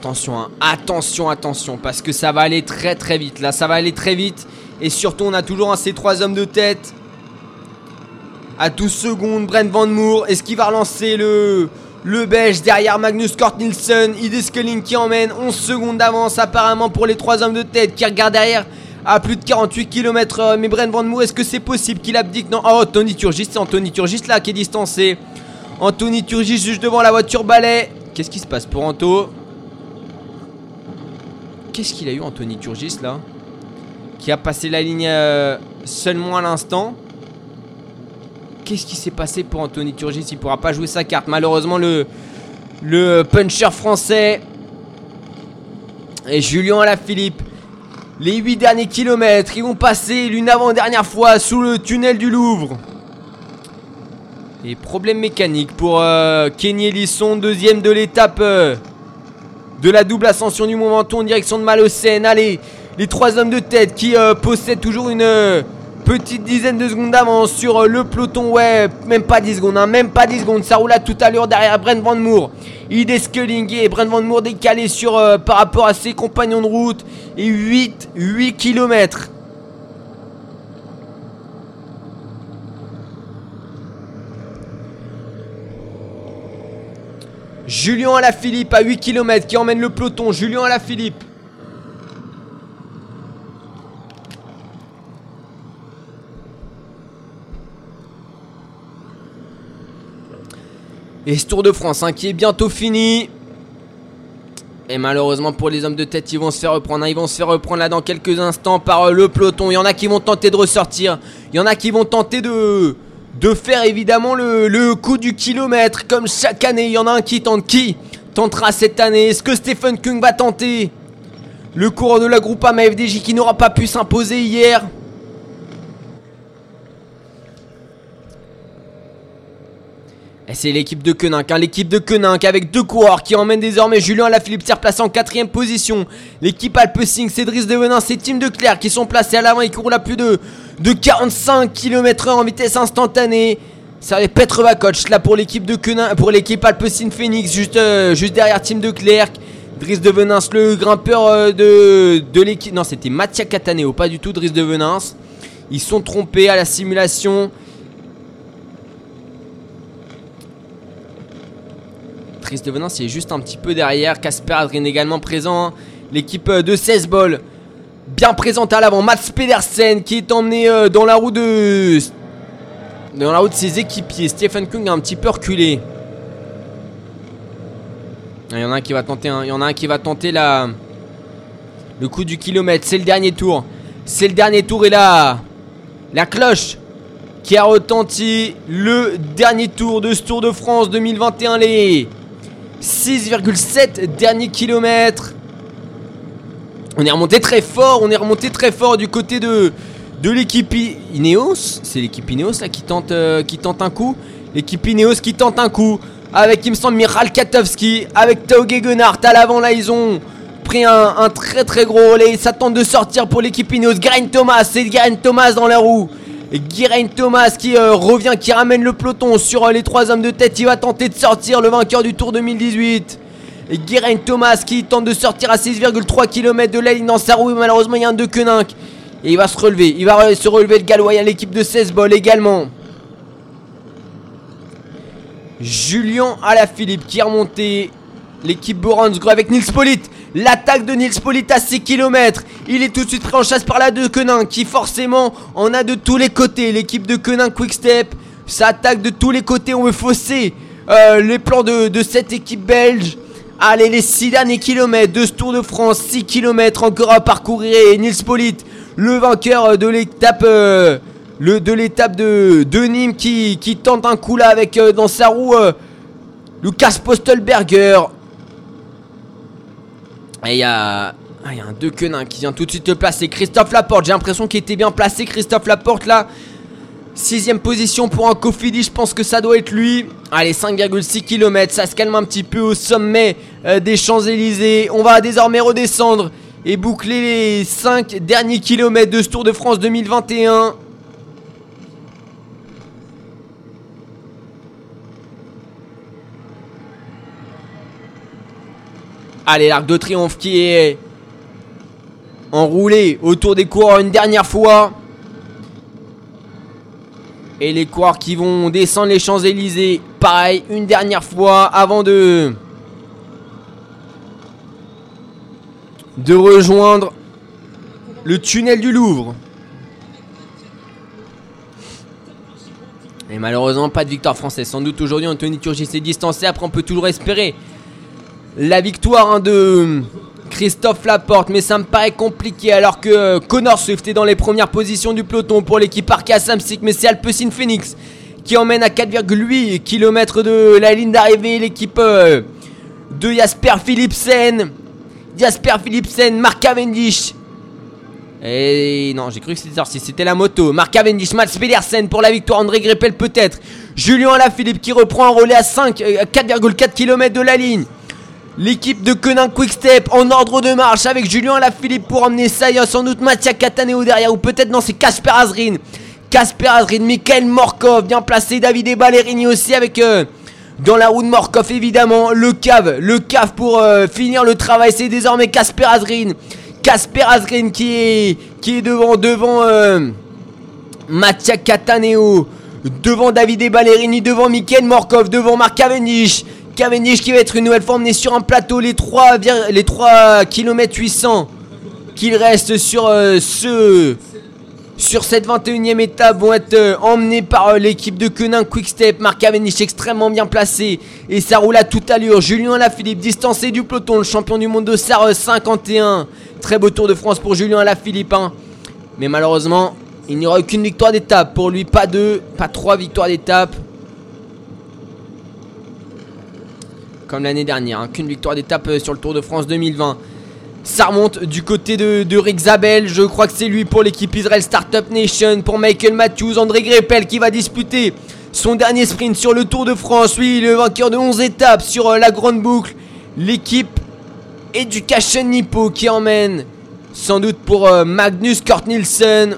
Attention, hein. attention, attention, parce que ça va aller très très vite. Là, ça va aller très vite. Et surtout, on a toujours ces trois hommes de tête. À 12 secondes, Brent Van Moor. Est-ce qu'il va relancer le, le Belge derrière Magnus Kort Nielsen qui emmène 11 secondes d'avance apparemment pour les trois hommes de tête qui regardent derrière à plus de 48 km. Mais Brent Van Moor, est-ce que c'est possible qu'il abdique? Non. Oh, Tony Turgis, c'est Anthony Turgis là qui est distancé. Anthony Turgis juste devant la voiture balai. Qu'est-ce qui se passe pour Anto? Qu'est-ce qu'il a eu Anthony Turgis là Qui a passé la ligne euh, seulement à l'instant? Qu'est-ce qui s'est passé pour Anthony Turgis? Il pourra pas jouer sa carte. Malheureusement le, le puncher français et Julien Alaphilippe. Les 8 derniers kilomètres, ils vont passer l'une avant-dernière fois sous le tunnel du Louvre. Et problème mécanique pour euh, Kenny Elisson, deuxième de l'étape. Euh, de la double ascension du momentum en direction de Malocène. Allez, les trois hommes de tête qui euh, possèdent toujours une euh, petite dizaine de secondes d'avance sur euh, le peloton. Ouais, même pas 10 secondes, hein, même pas 10 secondes. Ça roule à tout à l'heure derrière Brent Van Moor. Il est Sculling et Brent Van Moor décalé sur, par rapport à ses compagnons de route. Et 8, 8 km. Julien Alaphilippe à 8 km qui emmène le peloton. Julien Alaphilippe. Et ce Tour de France hein, qui est bientôt fini. Et malheureusement pour les hommes de tête, ils vont se faire reprendre. Hein. Ils vont se faire reprendre là dans quelques instants par euh, le peloton. Il y en a qui vont tenter de ressortir. Il y en a qui vont tenter de de faire évidemment le, coup du kilomètre. Comme chaque année, il y en a un qui tente. Qui tentera cette année? Est-ce que Stephen Kung va tenter? Le coureur de la Groupama FDJ qui n'aura pas pu s'imposer hier c'est l'équipe de Koenig, hein, l'équipe de Koenig avec deux coureurs qui emmènent désormais Julien Alaphilippe s'est replacé en quatrième position. L'équipe Alpecin, Cédric Devenin, c'est Tim Declerc qui sont placés à l'avant et qui roulent à plus de, de 45 km/h en vitesse instantanée. Ça va Petrova coach là pour l'équipe de pour l'équipe Phoenix, juste, euh, derrière Team de Clerc. Driss de Venance, le grimpeur euh, de, l'équipe. Non, c'était Mattia Cataneo, pas du tout Driss de Venance. Ils sont trompés à la simulation. Driss de Venance est juste un petit peu derrière. Casper Adrien également présent. Hein. L'équipe euh, de 16 balles bien présente à l'avant. Mats Pedersen qui est emmené dans la roue de dans la route de ses équipiers. Stephen Kung a un petit peu reculé. Ah, il y en a un qui va tenter, il y en a un qui va tenter la, le coup du kilomètre. C'est le dernier tour. C'est le dernier tour et là, la cloche qui a retenti le dernier tour de ce Tour de France 2021. Les 6,7 derniers kilomètres. On est remonté très fort, on est remonté très fort du côté de, de l'équipe Ineos. C'est l'équipe Ineos là qui tente, euh, qui tente un coup. L'équipe Ineos qui tente un coup. Avec, il me semble, Miral Katowski. Avec Tauge Gunnart à l'avant. Là, ils ont pris un, très très gros relais. Ça tente de sortir pour l'équipe Ineos. Geraint Thomas. C'est Geraint Thomas dans la roue. Geraint Thomas qui euh, revient, qui ramène le peloton sur euh, les trois hommes de tête. Il va tenter de sortir le vainqueur du Tour 2018. Et Thomas qui tente de sortir à 6,3 km de la ligne dans sa roue. Malheureusement, il y a un de Queninck et il va se relever. Il va se relever le gallois. à l'équipe de 16 bol également. Julien Alaphilippe qui a remonté l'équipe Boransgro avec Nils Polit. L'attaque de Nils Polit à 6 km. Il est tout de suite pris en chasse par la de Quenin qui forcément en a de tous les côtés. L'équipe de Quenin Quickstep. Ça attaque de tous les côtés. On veut fausser euh, les plans de, cette équipe belge. Allez, les 6 derniers kilomètres de ce Tour de France. 6 km encore à parcourir. Et Nils Polit le vainqueur de l'étape euh, le, de l'étape Nîmes qui, tente un coup là avec euh, dans sa roue euh, Lucas Postelberger. Et il y a, ah, un deux quenin qui vient tout de suite te placer. Christophe Laporte, j'ai l'impression qu'il était bien placé. Christophe Laporte là. Sixième position pour un Cofidis, je pense que ça doit être lui. Allez, 5,6 km, ça se calme un petit peu au sommet des Champs-Élysées. On va désormais redescendre et boucler les 5 derniers kilomètres de ce Tour de France 2021. Allez, l'arc de triomphe qui est enroulé autour des coureurs une dernière fois. Et les coureurs qui vont descendre les Champs-Élysées, pareil, une dernière fois avant de de rejoindre le tunnel du Louvre. Et malheureusement, pas de victoire française. Sans doute aujourd'hui, Anthony Turgis s'est distancé. Après, on peut toujours espérer la victoire hein, de Christophe Laporte. Mais ça me paraît compliqué alors que euh, Connor Swift est dans les premières positions du peloton pour l'équipe Arkea Samsic. Mais c'est Alpecin Phoenix qui emmène à 4,8 km de la ligne d'arrivée l'équipe euh, de Jasper Philipsen. Jasper Philipsen, Mark Cavendish. Et non, j'ai cru que c'était sorti. C'était la moto. Mark Cavendish, Mats Pedersen pour la victoire. André Greppel peut-être. Julien Alaphilippe qui reprend un relais à 5, 4,4 km de la ligne. L'équipe de Quick Quickstep en ordre de marche avec Julien Alaphilippe pour emmener ça. Il y a sans doute Mattia Cataneo derrière ou peut-être non, c'est Casper Azrin. Casper Azrin, Michael Morkov, bien placé. David et aussi avec. Euh, dans la roue de Morkov évidemment, le cave, le cave pour euh, finir le travail, c'est désormais Casper Azrin. Casper Azrin qui est, qui est devant, devant euh, Mattia Cataneo, devant David Ballerini, devant Mikel Morkov, devant Marc Cavendish. Cavendish qui va être une nouvelle fois emmené sur un plateau, les 3, les 3 km 800 qu'il reste sur euh, ce sur cette 21 e étape vont être euh, emmenés par euh, l'équipe de Quenin Quickstep. Marc Cavendish extrêmement bien placé et ça roule à toute allure. Julien Lafilippe distancé du peloton, le champion du monde de Sarre 51. Très beau tour de France pour Julien Lafilippe. Hein. Mais malheureusement, il n'y aura aucune victoire d'étape pour lui. Pas deux, pas trois victoires d'étape. Comme l'année dernière, hein. qu'une victoire d'étape euh, sur le Tour de France 2020. Ça remonte du côté de, Rick Zabel. Je crois que c'est lui pour l'équipe Israel Startup Nation. Pour Michael Matthews, André Greppel qui va disputer son dernier sprint sur le Tour de France. Oui, le vainqueur de 11 étapes sur euh, la grande boucle. L'équipe Education Nippo qui emmène sans doute pour euh, Magnus Kort Nielsen.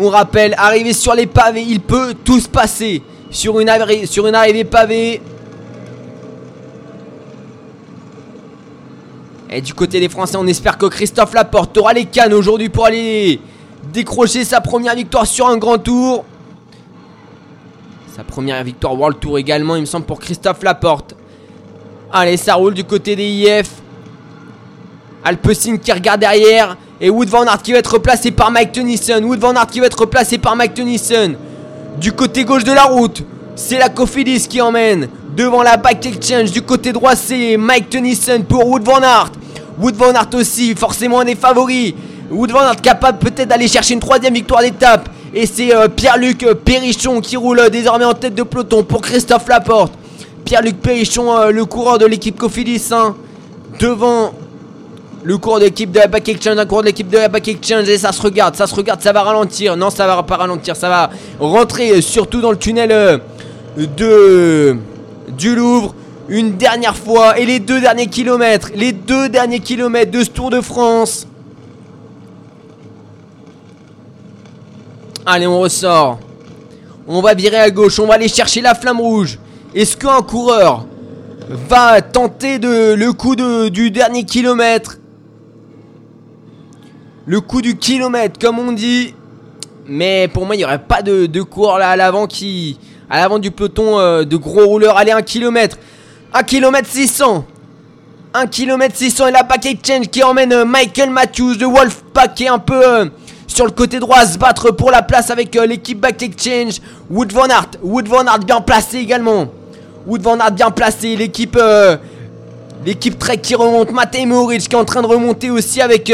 On rappelle, arrivé sur les pavés, il peut tout se passer. Sur une, sur une arrivée pavée. Et du côté des Français, on espère que Christophe Laporte aura les cannes aujourd'hui pour aller décrocher sa première victoire sur un grand tour. Sa première victoire World Tour également, il me semble, pour Christophe Laporte. Allez, ça roule du côté des IF. Alpecin qui regarde derrière. Et Wood Van Aert qui va être replacé par Mike Tennyson. Wood Van Aert qui va être replacé par Mike Tennyson. Du côté gauche de la route, c'est la Cofidis qui emmène. Devant la Back Exchange, du côté droit, c'est Mike Tennyson pour Wood Van Aert. Wood Van Aert aussi, forcément un des favoris. Wood Van Aert capable peut-être d'aller chercher une troisième victoire d'étape. Et c'est euh, Pierre-Luc euh, Perrichon qui roule euh, désormais en tête de peloton pour Christophe Laporte. Pierre-Luc Perrichon, le coureur de l'équipe Cofidis, hein, devant le cours d'équipe de la Back Exchange, un cours de l'équipe de la Back Exchange et ça se regarde, ça se regarde, ça va ralentir. Non, ça va pas ralentir, ça va rentrer surtout dans le tunnel euh, de du Louvre une dernière fois et les deux derniers kilomètres, les deux derniers kilomètres de ce Tour de France. Allez, on ressort. On va virer à gauche, on va aller chercher la flamme rouge. Est-ce qu'un coureur va tenter de, le coup du dernier kilomètre le coup du kilomètre, comme on dit. Mais pour moi, il n'y aurait pas de, coureur là à l'avant qui. À l'avant du peloton euh, de gros rouleurs. Allez, 1 km. 1 km 600. 1 km 600 et la pack change qui emmène euh, Michael Matthews de Wolfpack qui est un peu euh, sur le côté droit se battre pour la place avec l'équipe Back Exchange. Wood Van Aert. Wood Van Aert bien placé également. Wood Van Aert bien placé. L'équipe. l'équipe Trek qui remonte. Matej Moric qui est en train de remonter aussi avec.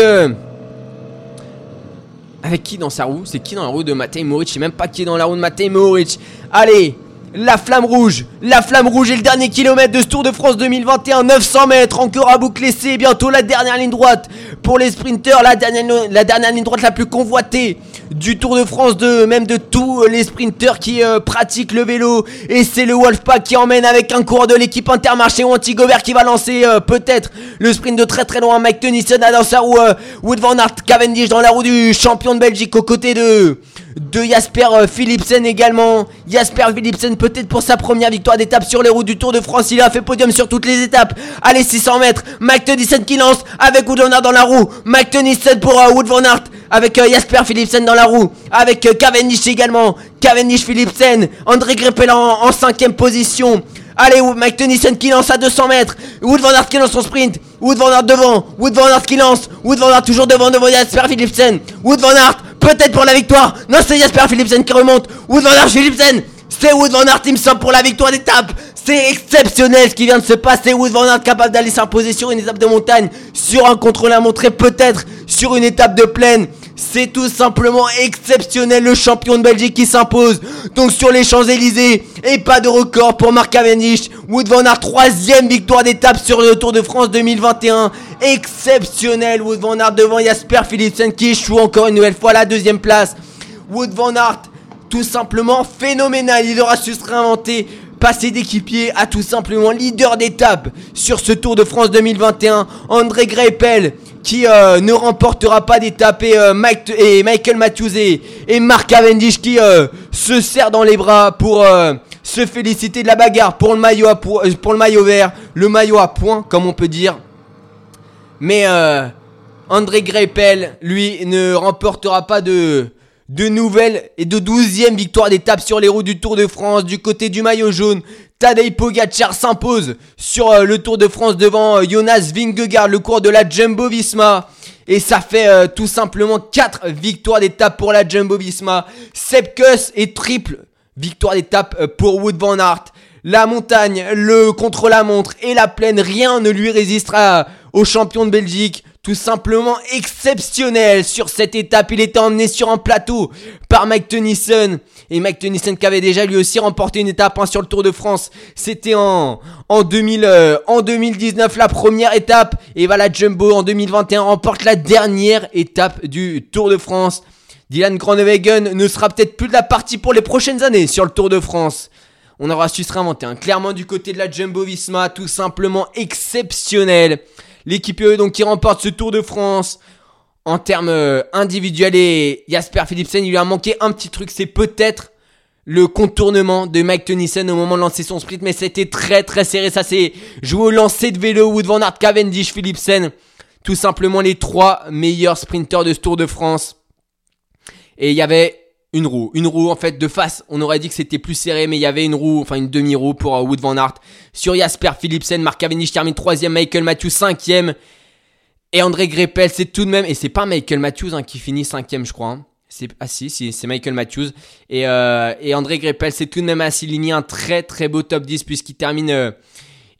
Avec qui dans sa roue? C'est qui dans la roue de Matej Moric Je sais même pas qui est dans la roue de Matej Moric. Allez, la flamme rouge, la flamme rouge et le dernier kilomètre de ce Tour de France 2021, 900 mètres, encore à boucler, c'est bientôt la dernière ligne droite pour les sprinteurs, la dernière, ligne droite la plus convoitée du Tour de France, de même de tous les sprinteurs qui euh, pratiquent le vélo. Et c'est le Wolfpack qui emmène avec un cours de l'équipe Intermarché ou Antigobert qui va lancer euh, peut-être le sprint de très très loin. Mike Tennyson dans sa roue euh, Wood Van Aert, Cavendish dans la roue du champion de Belgique aux côtés de de Jasper Philipsen également. Jasper Philipsen peut-être pour sa première victoire d'étape sur les routes du Tour de France. Il a fait podium sur toutes les étapes. Allez 600 mètres. Mike Tennyson qui lance avec Wood Van Aert dans la roue. Mike Tennyson pour Wood Van Aert avec euh, Jasper Philipsen dans la roue, avec euh, Cavendish également, Cavendish Philipsen, André Greppel en, cinquième position. Allez, Mike Tennyson qui lance à 200 mètres. Wood Van Aert qui lance son sprint. Wood Van Aert devant. Wood Van Aert qui lance. Wood Van toujours devant, devant Jasper Philipsen. Wood Van Aert, peut-être pour la victoire. Non, c'est Jasper Philipsen qui remonte. Wood Van Aert Philipsen. C'est Wood Van pour la victoire d'étape. C'est exceptionnel ce qui vient de se passer. Wood Van capable d'aller s'imposer sur une étape de montagne, sur un contrôle à montrer, peut-être sur une étape de plaine. C'est tout simplement exceptionnel le champion de Belgique qui s'impose. Donc sur les Champs-Élysées. Et pas de record pour Marc Cavendish. Wood Van Aert, troisième victoire d'étape sur le Tour de France 2021. Exceptionnel. Wood Van Aert devant Jasper Philipsen qui échoue encore une nouvelle fois à la deuxième place. Wood Van Aert, tout simplement phénoménal. Il aura su se réinventer passer d'équipier à tout simplement leader d'étape sur ce Tour de France 2021. André Greipel qui euh, ne remportera pas d'étape et, euh, et Michael Matthews et, Mark Cavendish qui euh, se serrent dans les bras pour se féliciter de la bagarre pour le maillot pour, pour, le maillot vert, le maillot à point comme on peut dire. Mais André Greipel, lui, ne remportera pas de de nouvelles et de douzième victoire d'étape sur les routes du Tour de France du côté du maillot jaune. Tadej Pogacar s'impose sur euh, le Tour de France devant euh, Jonas Vingegaard, le cours de la Jumbo Visma. Et ça fait euh, tout simplement 4 victoires d'étape pour la Jumbo Visma. Sepkus et triple victoire d'étape pour Wood Van Aert. La montagne, le contre-la-montre et la plaine, rien ne lui résistera au champion de Belgique tout simplement exceptionnel sur cette étape. Il était emmené sur un plateau par Mike Tennyson. Et Mike Tennyson qui avait déjà lui aussi remporté une étape hein, sur le Tour de France. C'était en, en, 2000, euh, en 2019 la première étape. Et voilà, Jumbo en 2021 remporte la dernière étape du Tour de France. Dylan Groenewegen ne sera peut-être plus de la partie pour les prochaines années sur le Tour de France. On aura su se réinventer. Hein. Clairement du côté de la Jumbo Visma, tout simplement exceptionnel. L'équipe donc qui remporte ce Tour de France En termes euh, individuels, et Jasper Philipsen, il lui a manqué un petit truc, c'est peut-être le contournement de Mike Tennyson au moment de lancer son sprint, mais c'était très très serré. Ça s'est joué au lancer de vélo, Wood Van Aert, Cavendish, Philipsen. Tout simplement les trois meilleurs sprinteurs de ce Tour de France. Et il y avait une roue. Une roue, en fait, de face. On aurait dit que c'était plus serré, mais il y avait une roue, enfin une demi-roue pour euh, Wood Van Aert. Sur Jasper Philipsen, Mark Cavendish termine troisième, Michael Matthews cinquième. Et André Greppel, c'est tout de même, et c'est pas Michael Matthews hein, qui finit cinquième, je crois. Hein. C'est, ah si, c'est Michael Matthews. Et, euh, et André Greppel, c'est tout de même assez ligné un très très beau top 10 puisqu'il termine, euh,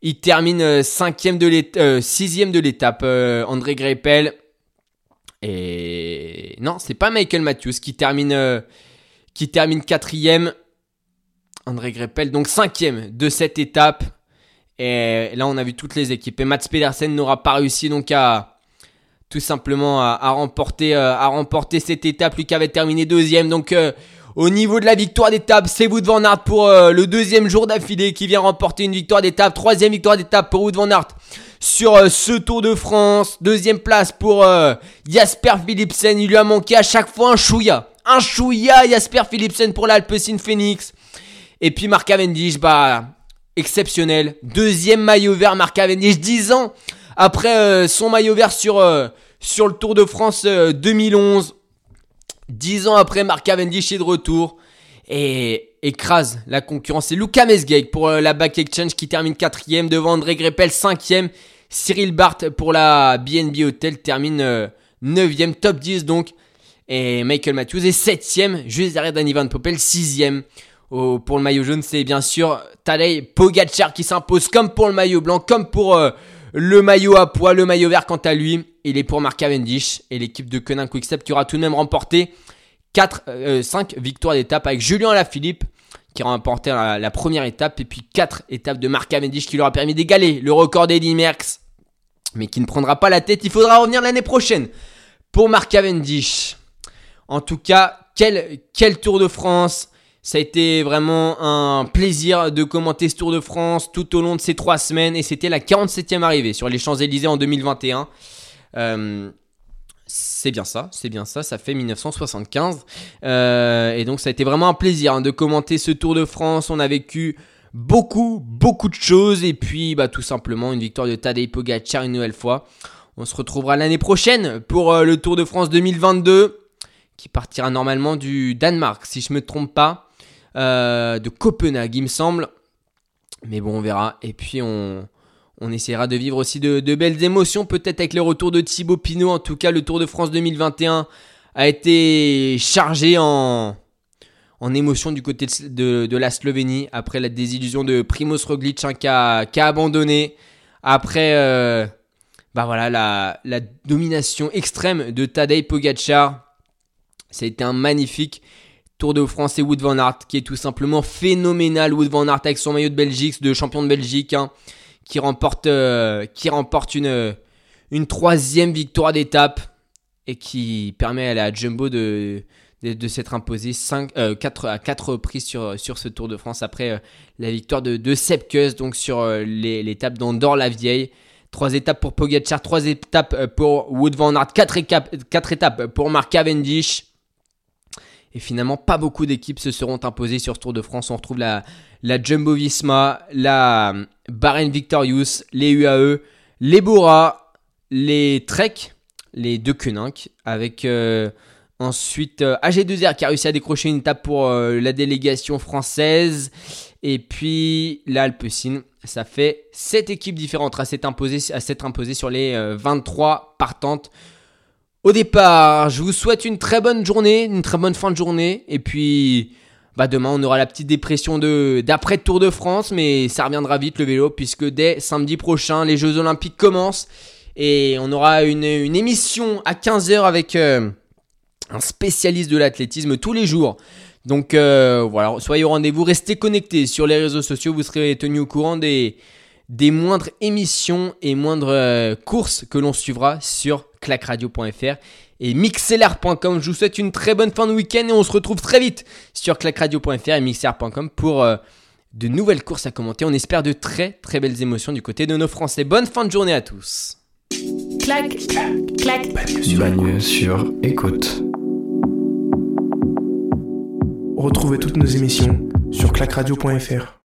il termine cinquième de l'étape, sixième de l'étape. André Greppel. Et non, c'est pas Michael Matthews qui termine, qui termine quatrième. André Greppel, donc cinquième de cette étape. Et là, on a vu toutes les équipes. Et Mats Pedersen n'aura pas réussi donc à tout simplement à, remporter, euh, remporter cette étape. Lui qui avait terminé deuxième. Donc euh, au niveau de la victoire d'étape, c'est Wood van Aert pour euh, le deuxième jour d'affilée qui vient remporter une victoire d'étape. Troisième victoire d'étape pour Wood van Aert sur ce Tour de France. Deuxième place pour Jasper Philipsen. Il lui a manqué à chaque fois un chouïa un chouïa Jasper Philipsen pour l'Alpecin Phoenix. Et puis Marc Cavendish, bah, exceptionnel. Deuxième maillot vert, Marc Cavendish, 10 ans après euh, son maillot vert sur, euh, sur le Tour de France 2011. Euh, 10 ans après, Marc Cavendish est de retour et écrase la concurrence. C'est Luca Mesgeg pour la Back Exchange qui termine quatrième devant André Greppel, cinquième. Cyril Barth pour la BNB Hotel termine 9 top 10 donc et Michael Matthews est septième, juste derrière Danny Van Poppel, sixième. pour le maillot jaune, c'est bien sûr Tadej Pogacar qui s'impose comme pour le maillot blanc, comme pour euh, le maillot à poids, le maillot vert quant à lui. Il est pour Mark Cavendish et l'équipe de Quick Quickstep qui aura tout de même remporté 4, 5 euh, victoires d'étape avec Julien Alaphilippe qui a remporté la, première étape et puis 4 étapes de Mark Cavendish qui lui aura permis d'égaler le record d'Eddie Merckx mais qui ne prendra pas la tête. Il faudra revenir l'année prochaine pour Mark Cavendish. En tout cas, quel, quel Tour de France ça a été vraiment un plaisir de commenter ce Tour de France tout au long de ces trois semaines et c'était la 47e arrivée sur les Champs-Élysées en 2021. Euh, c'est bien ça, c'est bien ça, ça fait 1975. Euh, et donc ça a été vraiment un plaisir hein, de commenter ce Tour de France. On a vécu beaucoup, beaucoup de choses et puis bah, tout simplement une victoire de Tadej Pogacar une nouvelle fois. On se retrouvera l'année prochaine pour euh, le Tour de France 2022 qui partira normalement du Danemark, si je ne me trompe pas, euh, de Copenhague, il me semble. Mais bon, on verra. Et puis, on, on essaiera de vivre aussi de, belles émotions, peut-être avec le retour de Thibaut Pinot. En tout cas, le Tour de France 2021 a été chargé en, en émotion du côté de, la Slovénie après la désillusion de Primoz Roglic hein, qui, a, abandonné après euh, bah voilà, la, la domination extrême de Tadej Pogacar été un magnifique Tour de France et Wood Van Aert qui est tout simplement phénoménal. Wood Van Aert avec son maillot de Belgique, de champion de Belgique, hein, qui remporte, euh, qui remporte une, une troisième victoire d'étape et qui permet à la Jumbo de, de, s'être imposé 5, 4, euh, à 4 reprises sur, sur ce Tour de France après euh, la victoire de, de donc sur l'étape d'Andorre-la-Vieille. Trois étapes pour Pogacar, trois étapes pour Wood Van Aert, quatre, quatre étapes pour Mark Cavendish. Et finalement, pas beaucoup d'équipes se seront imposées sur ce Tour de France. On retrouve la, la Jumbo Visma, la euh, Bahrain Victorious, les UAE, les Bora, les Trek, les deux Koenig, avec euh, ensuite euh, AG2R qui a réussi à décrocher une étape pour la délégation française. Et puis l'Alpecin, ça fait 7 équipes différentes à s'être imposées sur les 23 partantes au départ. Je vous souhaite une très bonne journée, une très bonne fin de journée. Et puis, bah demain, on aura la petite dépression de d'après Tour de France, mais ça reviendra vite le vélo, puisque dès samedi prochain, les Jeux Olympiques commencent. Et on aura une, émission à 15h avec euh, un spécialiste de l'athlétisme tous les jours. Donc euh, voilà, soyez au rendez-vous, restez connectés sur les réseaux sociaux, vous serez tenus au courant des, des moindres émissions et moindres euh, courses que l'on suivra sur clacradio.fr et mixlr.com. Je vous souhaite une très bonne fin de week-end et on se retrouve très vite sur clacradio.fr et mixlr.com pour euh, de nouvelles courses à commenter. On espère de très très belles émotions du côté de nos Français. Bonne fin de journée à tous. Clac, clac, Bagneux sur écoute. Retrouvez toutes nos émissions sur clacradio.fr.